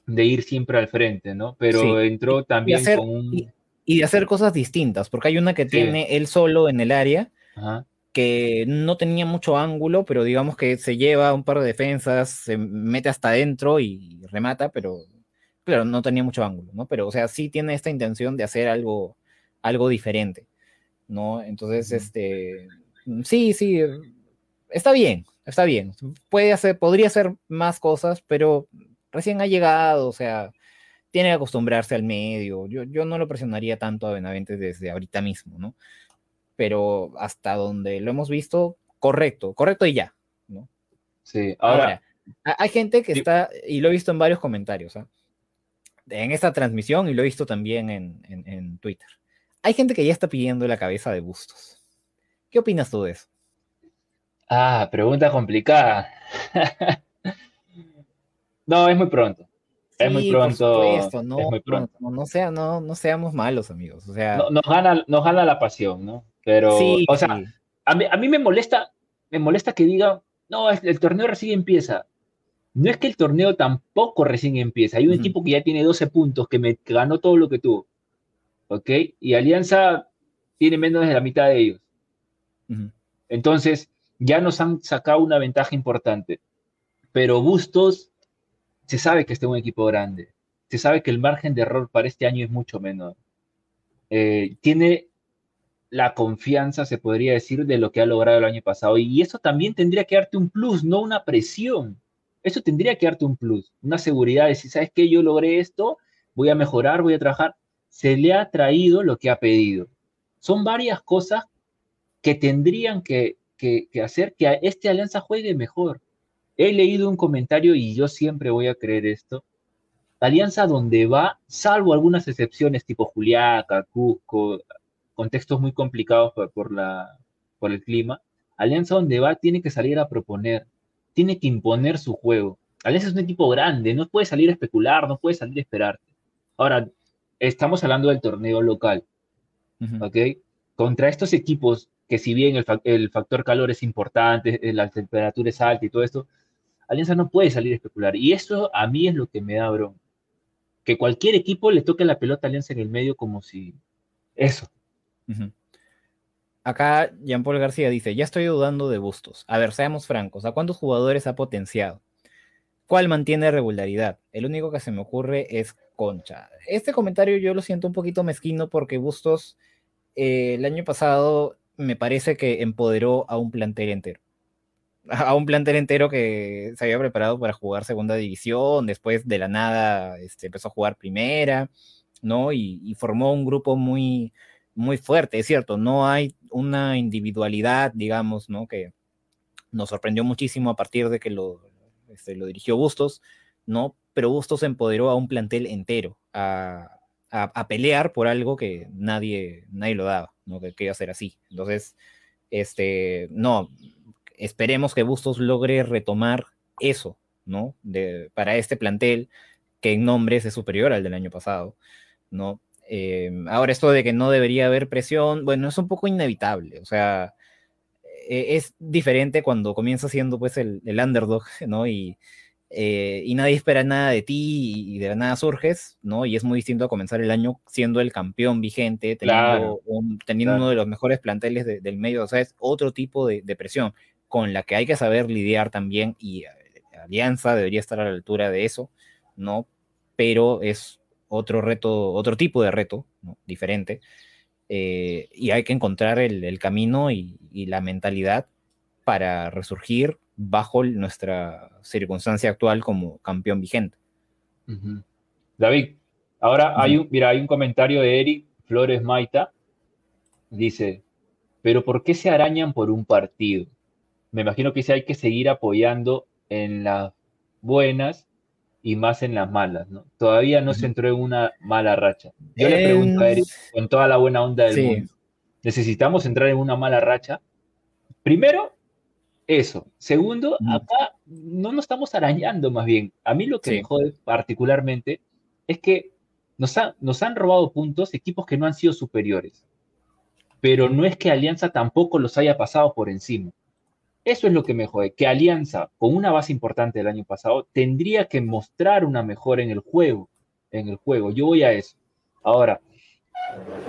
de ir siempre al frente, ¿no? Pero entró también con un... Y, de hacer cosas distintas, porque hay una que tiene él solo en el área, que no tenía mucho ángulo, pero digamos que se lleva un par de defensas, se mete hasta adentro y remata, pero claro, no tenía mucho ángulo, ¿no? Pero, o sea, sí tiene esta intención de hacer algo, algo diferente, ¿no? Entonces, este, sí, sí, está bien, está bien. Puede hacer, podría hacer más cosas, pero recién ha llegado, o sea, tiene que acostumbrarse al medio. Yo, yo no lo presionaría tanto a Benavente desde ahorita mismo, ¿no? Pero hasta donde lo hemos visto, correcto, correcto y ya, ¿no? Sí, ahora, hay gente que está, y lo he visto en varios comentarios, ¿ah? en esta transmisión y lo he visto también en, en Twitter. Hay gente que ya está pidiendo la cabeza de Bustos. ¿Qué opinas tú de eso? Ah, pregunta complicada. No, es muy pronto. Es muy pronto. no, es muy pronto. No, sea, no, no seamos malos, amigos. O sea, nos, gana, nos gana la pasión, ¿no? Pero, o sea, a mí, a mí, me molesta, me molesta que diga, no, el, torneo recién empieza. No es que el torneo tampoco recién empieza. Hay un equipo que ya tiene 12 puntos, que me ganó todo lo que tuvo. ¿Ok? Y Alianza tiene menos de la mitad de ellos. Entonces, ya nos han sacado una ventaja importante. Pero Bustos se sabe que este es un equipo grande, se sabe que el margen de error para este año es mucho menor. Eh, tiene la confianza, se podría decir, de lo que ha logrado el año pasado. Y eso también tendría que darte un plus, no una presión. Eso tendría que darte un plus, una seguridad de si sabes que yo logré esto, voy a mejorar, voy a trabajar. Se le ha traído lo que ha pedido. Son varias cosas que tendrían que, que, hacer que este alianza juegue mejor. He leído un comentario y yo siempre voy a creer esto. Alianza donde va, salvo algunas excepciones tipo Juliaca, Cusco, contextos muy complicados por, la, por el clima, Alianza donde va tiene que salir a proponer, tiene que imponer su juego. Alianza es un equipo grande, no puede salir a especular, no puede salir a esperarte. Ahora, estamos hablando del torneo local, ¿ok? Contra estos equipos que si bien el, el, factor calor es importante, la temperatura es alta y todo esto, Alianza no puede salir a especular. Y eso a mí es lo que me da bronca. Que cualquier equipo le toque la pelota a Alianza en el medio como si... Eso. Acá Jean Paul García dice, ya estoy dudando de Bustos. A ver, seamos francos, ¿a cuántos jugadores ha potenciado? ¿Cuál mantiene regularidad? El único que se me ocurre es Concha. Este comentario yo lo siento un poquito mezquino porque Bustos eh, el año pasado me parece que empoderó a un plantel entero a un plantel entero que se había preparado para jugar segunda división, después de la nada este, empezó a jugar primera, ¿no? Y, formó un grupo muy, muy fuerte, es cierto, no hay una individualidad, digamos, ¿no? Que nos sorprendió muchísimo a partir de que lo, este, lo dirigió Bustos, ¿no? Pero Bustos empoderó a un plantel entero a, a, pelear por algo que nadie, nadie lo daba, ¿no? Que, que iba a ser así. Entonces, este, no, esperemos que Bustos logre retomar eso, ¿no? De, para este plantel que en nombres es superior al del año pasado, ¿no? Eh, ahora esto de que no debería haber presión, bueno, es un poco inevitable, o sea, e, es diferente cuando comienza siendo pues el, underdog, ¿no? Y, eh, y, nadie espera nada de ti y, de nada surges, ¿no? Y es muy distinto a comenzar el año siendo el campeón vigente, teniendo, uno de los mejores planteles del medio, o sea, es otro tipo de, de presión con la que hay que saber lidiar también y eh, Alianza debería estar a la altura de eso, ¿no? Pero es otro reto, otro tipo de reto, ¿no? Diferente. eh, y hay que encontrar el, camino y, la mentalidad para resurgir bajo nuestra circunstancia actual como campeón vigente. David, ahora hay un, mira, hay un comentario de Eric Flores Maita, dice, pero ¿por qué se arañan por un partido? Me imagino que sí hay que seguir apoyando en las buenas y más en las malas, ¿no? Todavía no se entró en una mala racha. Yo le pregunto a Eric, con toda la buena onda del mundo, ¿necesitamos entrar en una mala racha? Primero, eso. Segundo, acá no nos estamos arañando más bien. A mí lo que me jode particularmente es que nos, nos han robado puntos equipos que no han sido superiores. Pero no es que Alianza tampoco los haya pasado por encima. Eso es lo que me jode, que Alianza, con una base importante del año pasado, tendría que mostrar una mejora en el juego. En el juego. Yo voy a eso. Ahora,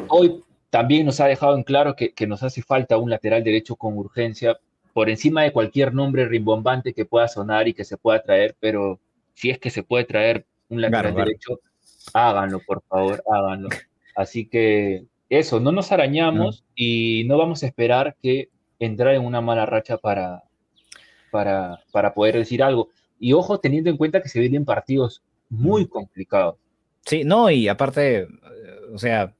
hoy también nos ha dejado en claro que, nos hace falta un lateral derecho con urgencia, por encima de cualquier nombre rimbombante que pueda sonar y que se pueda traer, pero si es que se puede traer un lateral derecho, háganlo, por favor, háganlo. Así que eso, no nos arañamos y no vamos a esperar que entrar en una mala racha para, para, para poder decir algo. Y ojo, teniendo en cuenta que se vienen partidos muy complicados. Sí, no, y aparte, o sea,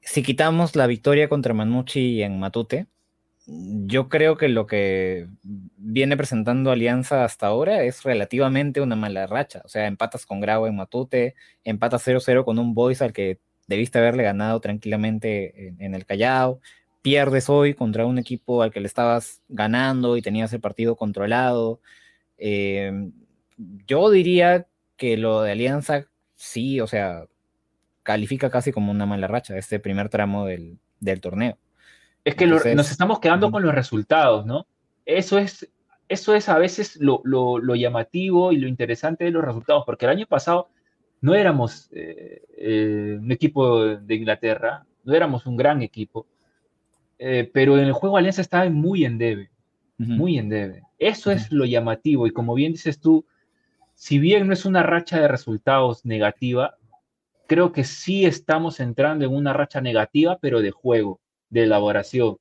si quitamos la victoria contra Manucci en Matute, yo creo que lo que viene presentando Alianza hasta ahora es relativamente una mala racha. O sea, empatas con Grau en Matute, empatas 0-0 con un Boys al que debiste haberle ganado tranquilamente en el Callao, pierdes hoy contra un equipo al que le estabas ganando y tenías el partido controlado. Em, yo diría que lo de Alianza sí, o sea, califica casi como una mala racha este primer tramo del, torneo. Es que nos estamos quedando con los resultados, ¿no? Eso es, eso es a veces lo, llamativo y lo interesante de los resultados, porque el año pasado no éramos eh, eh, un equipo de Inglaterra, no éramos un gran equipo, eh, pero en el juego Alianza estaba muy en debe, muy en debe. Eso es lo llamativo y como bien dices tú, si bien no es una racha de resultados negativa, creo que sí estamos entrando en una racha negativa, pero de juego, de elaboración.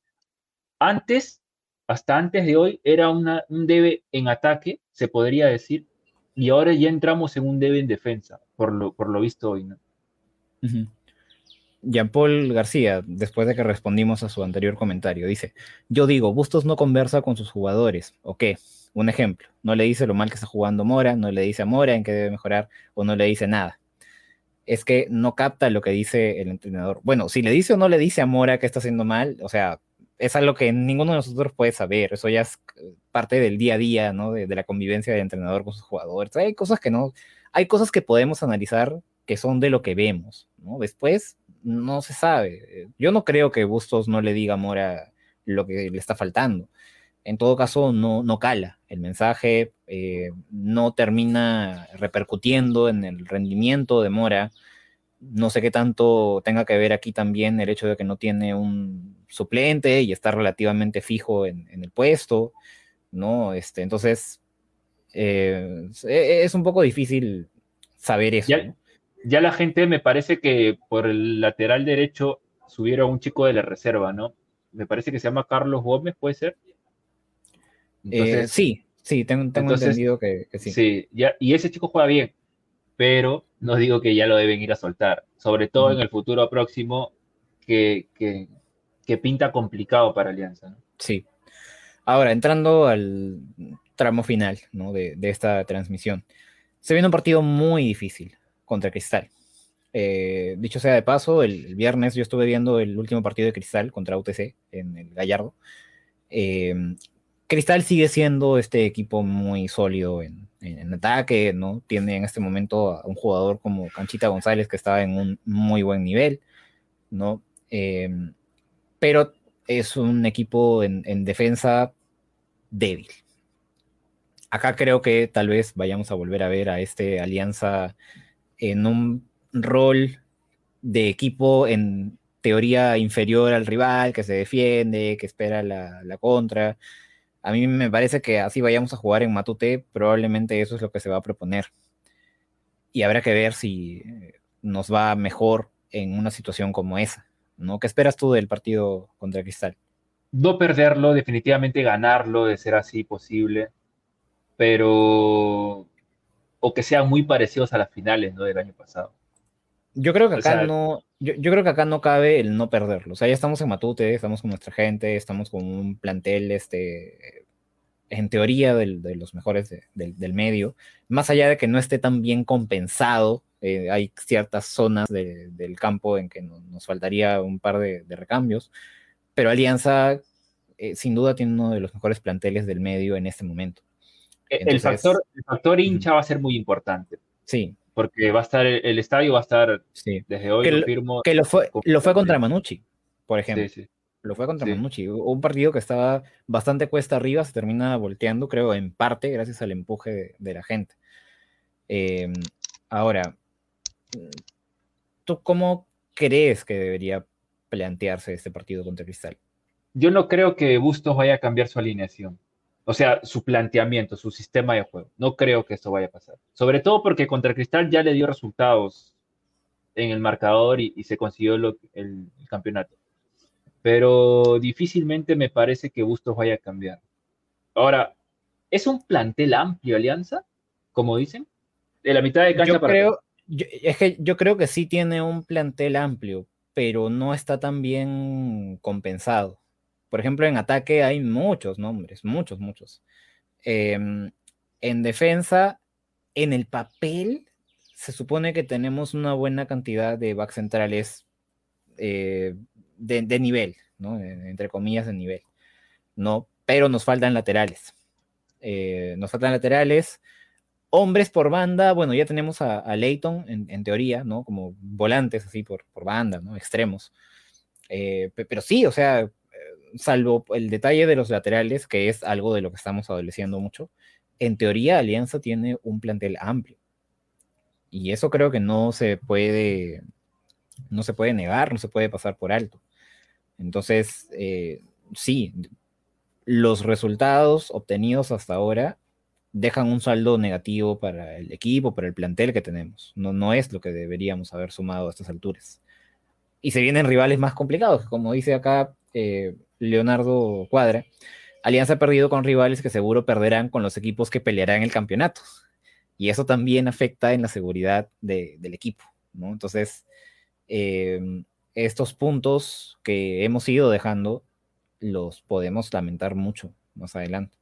Antes, hasta antes de hoy, era una, un debe en ataque, se podría decir, y ahora ya entramos en un debe en defensa, por lo, por lo visto hoy, ¿no? Jean-Paul García, después de que respondimos a su anterior comentario, dice, yo digo, Bustos no conversa con sus jugadores, ¿o qué? Un ejemplo, no le dice lo mal que está jugando Mora, no le dice a Mora en qué debe mejorar, o no le dice nada. Es que no capta lo que dice el entrenador. Bueno, si le dice o no le dice a Mora que está haciendo mal, o sea, es algo que ninguno de nosotros puede saber, eso ya es parte del día a día, ¿no? De, de la convivencia del entrenador con sus jugadores. Hay cosas que no, hay cosas que podemos analizar que son de lo que vemos, ¿no? Después no se sabe. Yo no creo que Bustos no le diga a Mora lo que le está faltando. En todo caso, no, no cala. El mensaje eh, no termina repercutiendo en el rendimiento de Mora. No sé qué tanto tenga que ver aquí también el hecho de que no tiene un suplente y está relativamente fijo en, el puesto, ¿no? Este, entonces, eh, es un poco difícil saber eso ya la gente me parece que por el lateral derecho subieron a un chico de la reserva, ¿no? Me parece que se llama Carlos Gómez, ¿puede ser? Eh, sí, sí, tengo, entendido que, sí. Sí, ya, y ese chico juega bien, pero no digo que ya lo deben ir a soltar, sobre todo en el futuro próximo que, pinta complicado para Alianza. ¿no? Sí. Ahora, entrando al tramo final ¿no? de, de esta transmisión, se viene un partido muy difícil contra Cristal. Eh, dicho sea de paso, el, viernes yo estuve viendo el último partido de Cristal contra UTC en el Gallardo. Eh, Cristal sigue siendo este equipo muy sólido en, ataque, ¿no? Tiene en este momento a un jugador como Canchita González que está en un muy buen nivel, ¿no? Eh, pero es un equipo en, en defensa débil. Acá creo que tal vez vayamos a volver a ver a este Alianza en un rol de equipo en teoría inferior al rival, que se defiende, que espera la, contra. A mí me parece que así vayamos a jugar en Matute, probablemente eso es lo que se va a proponer. Y habrá que ver si nos va mejor en una situación como esa, ¿no? ¿Qué esperas tú del partido contra Cristal? No perderlo, definitivamente ganarlo, de ser así posible, pero o que sean muy parecidos a las finales ¿no? del año pasado. Yo creo que acá no, yo, creo que acá no cabe el no perderlo. O sea, ya estamos en Matute, estamos con nuestra gente, estamos con un plantel, este, en teoría, de los mejores del medio. Más allá de que no esté tan bien compensado, eh, hay ciertas zonas del campo en que nos faltaría un par de, recambios. Pero Alianza, eh, sin duda, tiene uno de los mejores planteles del medio en este momento. E, el, factor, el factor hincha va a ser muy importante. Sí. Porque va a estar, el, estadio va a estar desde hoy, que lo firmo. Que lo fue, lo fue contra Manucci, por ejemplo. Sí, sí. Lo fue contra Manucci. Un partido que estaba bastante cuesta arriba, se termina volteando, creo, en parte, gracias al empuje de, la gente. Em, ahora, ¿tú cómo crees que debería plantearse este partido contra Cristal? Yo no creo que Bustos vaya a cambiar su alineación o sea, su planteamiento, su sistema de juego. No creo que esto vaya a pasar. Sobre todo porque contra Cristal ya le dio resultados en el marcador y, se consiguió el, campeonato. Pero difícilmente me parece que Bustos vaya a cambiar. Ahora, ¿es un plantel amplio, Alianza? Como dicen. De la mitad de cancha yo Creo, es que yo creo que sí tiene un plantel amplio, pero no está tan bien compensado. Por ejemplo, en ataque hay muchos nombres, muchos, muchos. Em, en defensa, en el papel, se supone que tenemos una buena cantidad de back centrales eh, de, nivel, ¿no? Entre comillas, de nivel, ¿no? Pero nos faltan laterales. Eh, nos faltan laterales. Hombres por banda, bueno, ya tenemos a, a Leighton en, teoría, ¿no? Como volantes así por, por banda, ¿no? Extremos. Eh, pero sí, o sea, salvo el detalle de los laterales, que es algo de lo que estamos adoleciendo mucho, en teoría Alianza tiene un plantel amplio. Y eso creo que no se puede, no se puede negar, no se puede pasar por alto. Entonces, eh, sí, los resultados obtenidos hasta ahora dejan un saldo negativo para el equipo, para el plantel que tenemos. No, no es lo que deberíamos haber sumado a estas alturas. Y se vienen rivales más complicados, como dice acá eh, Leonardo Cuadra, Alianza ha perdido con rivales que seguro perderán con los equipos que pelearán el campeonato. Y eso también afecta en la seguridad del equipo, ¿no? Entonces, em, estos puntos que hemos ido dejando los podemos lamentar mucho más adelante.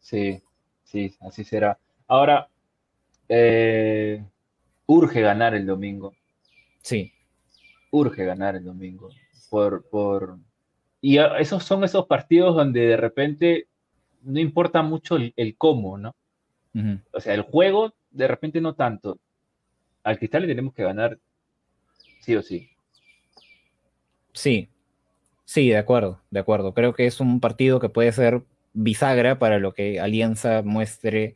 Sí, sí, así será. Ahora, eh, urge ganar el domingo. Sí. Urge ganar el domingo. Por, por, y esos son esos partidos donde de repente no importa mucho el, cómo, ¿no? O sea, el juego de repente no tanto. Al Cristal le tenemos que ganar sí o sí. Sí, sí, de acuerdo, de acuerdo. Creo que es un partido que puede ser bisagra para lo que Alianza muestre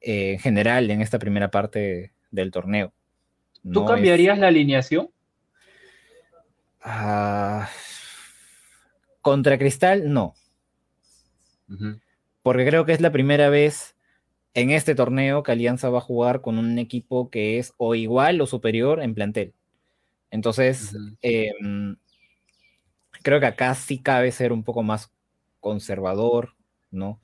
eh, en general en esta primera parte del torneo. ¿Tú cambiarías la alineación? Ah, contra Cristal, no. Porque creo que es la primera vez en este torneo que Alianza va a jugar con un equipo que es o igual o superior en plantel. Entonces, em, creo que acá sí cabe ser un poco más conservador, ¿no?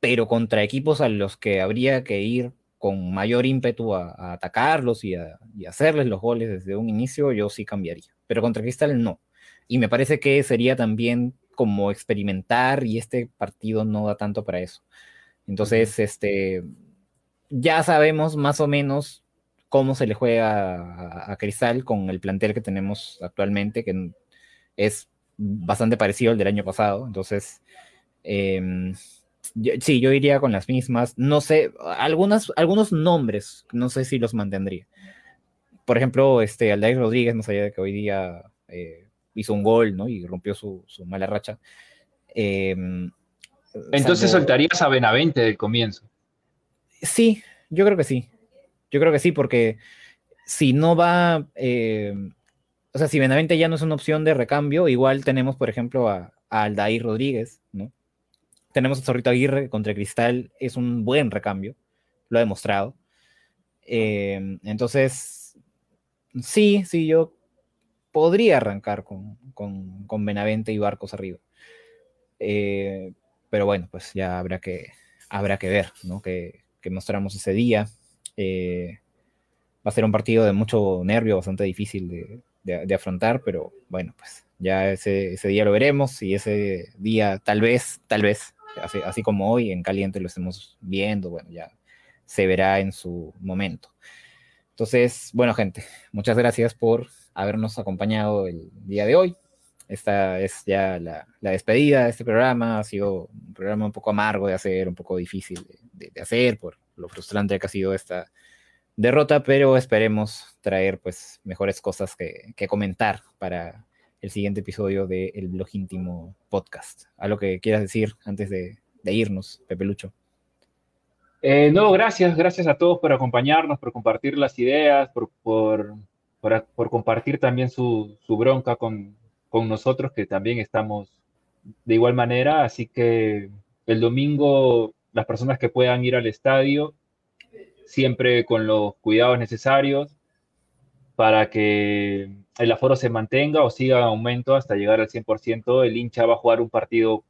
Pero contra equipos a los que habría que ir con mayor ímpetu a, atacarlos y a, y hacerles los goles desde un inicio, yo sí cambiaría. Pero contra Cristal no. Y me parece que sería también como experimentar y este partido no da tanto para eso. Entonces, este, ya sabemos más o menos cómo se le juega a, Cristal con el plantel que tenemos actualmente, que es bastante parecido al del año pasado. Entonces, em, sí, yo iría con las mismas. No sé, algunas, algunos nombres, no sé si los mantendría. Por ejemplo, este, Aldair Rodríguez, no sabía que hoy día eh, hizo un gol, ¿no? Y rompió su, mala racha. Em, Entonces soltarías a Benavente del comienzo. Sí, yo creo que sí. Yo creo que sí, porque si no va, em, o sea, si Benavente ya no es una opción de recambio, igual tenemos, por ejemplo, a, Aldair Rodríguez, ¿no? Tenemos a Zorrito Aguirre contra Cristal, es un buen recambio, lo ha demostrado. Em, entonces, sí, sí, yo podría arrancar con, con, Benavente y Barcos arriba. Eh, pero bueno, pues ya habrá que, habrá que ver, ¿no? Que, mostramos ese día. Eh, va a ser un partido de mucho nervio, bastante difícil de, afrontar, pero bueno, pues ya ese, día lo veremos y ese día tal vez, tal vez, así, así como hoy en caliente lo estemos viendo, bueno, ya se verá en su momento. Entonces, bueno, gente, muchas gracias por habernos acompañado el día de hoy. Esta es ya la, despedida de este programa. Ha sido un programa un poco amargo de hacer, un poco difícil de, hacer por lo frustrante que ha sido esta derrota, pero esperemos traer pues mejores cosas que, comentar para el siguiente episodio del Blog Íntimo Podcast. ¿Algo que quieras decir antes de, de irnos, Pepe Lucho? Eh, no, gracias, gracias a todos por acompañarnos, por compartir las ideas, por, por, por, compartir también su, su bronca con, con, nosotros, que también estamos de igual manera. Así que el domingo, las personas que puedan ir al estadio, siempre con los cuidados necesarios para que el aforo se mantenga o siga en aumento hasta llegar al 100%. El hincha va a jugar un partido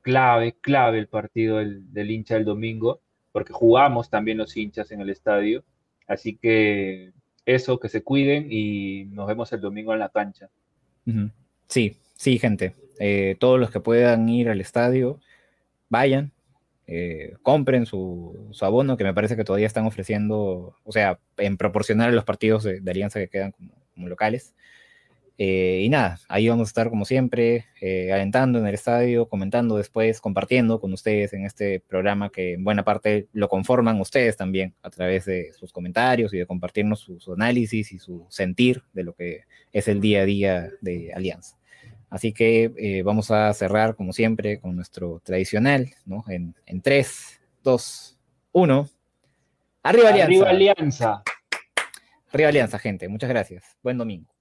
clave, clave el partido del, del hincha el domingo porque jugamos también los hinchas en el estadio. Así que eso, que se cuiden y nos vemos el domingo en la cancha. Sí, sí, gente. Eh, todos los que puedan ir al estadio, vayan, eh, compren su, abono, que me parece que todavía están ofreciendo, o sea, en proporcional a los partidos de, Alianza que quedan como locales. Eh, y nada, ahí vamos a estar como siempre, eh, alentando en el estadio, comentando después, compartiendo con ustedes en este programa que en buena parte lo conforman ustedes también a través de sus comentarios y de compartirnos su, análisis y su sentir de lo que es el día a día de Alianza. Así que eh, vamos a cerrar como siempre con nuestro tradicional, ¿no? En, en 3, 2, 1. ¡Arriba Alianza! ¡Arriba Alianza! Arriba Alianza, gente. Muchas gracias. Buen domingo.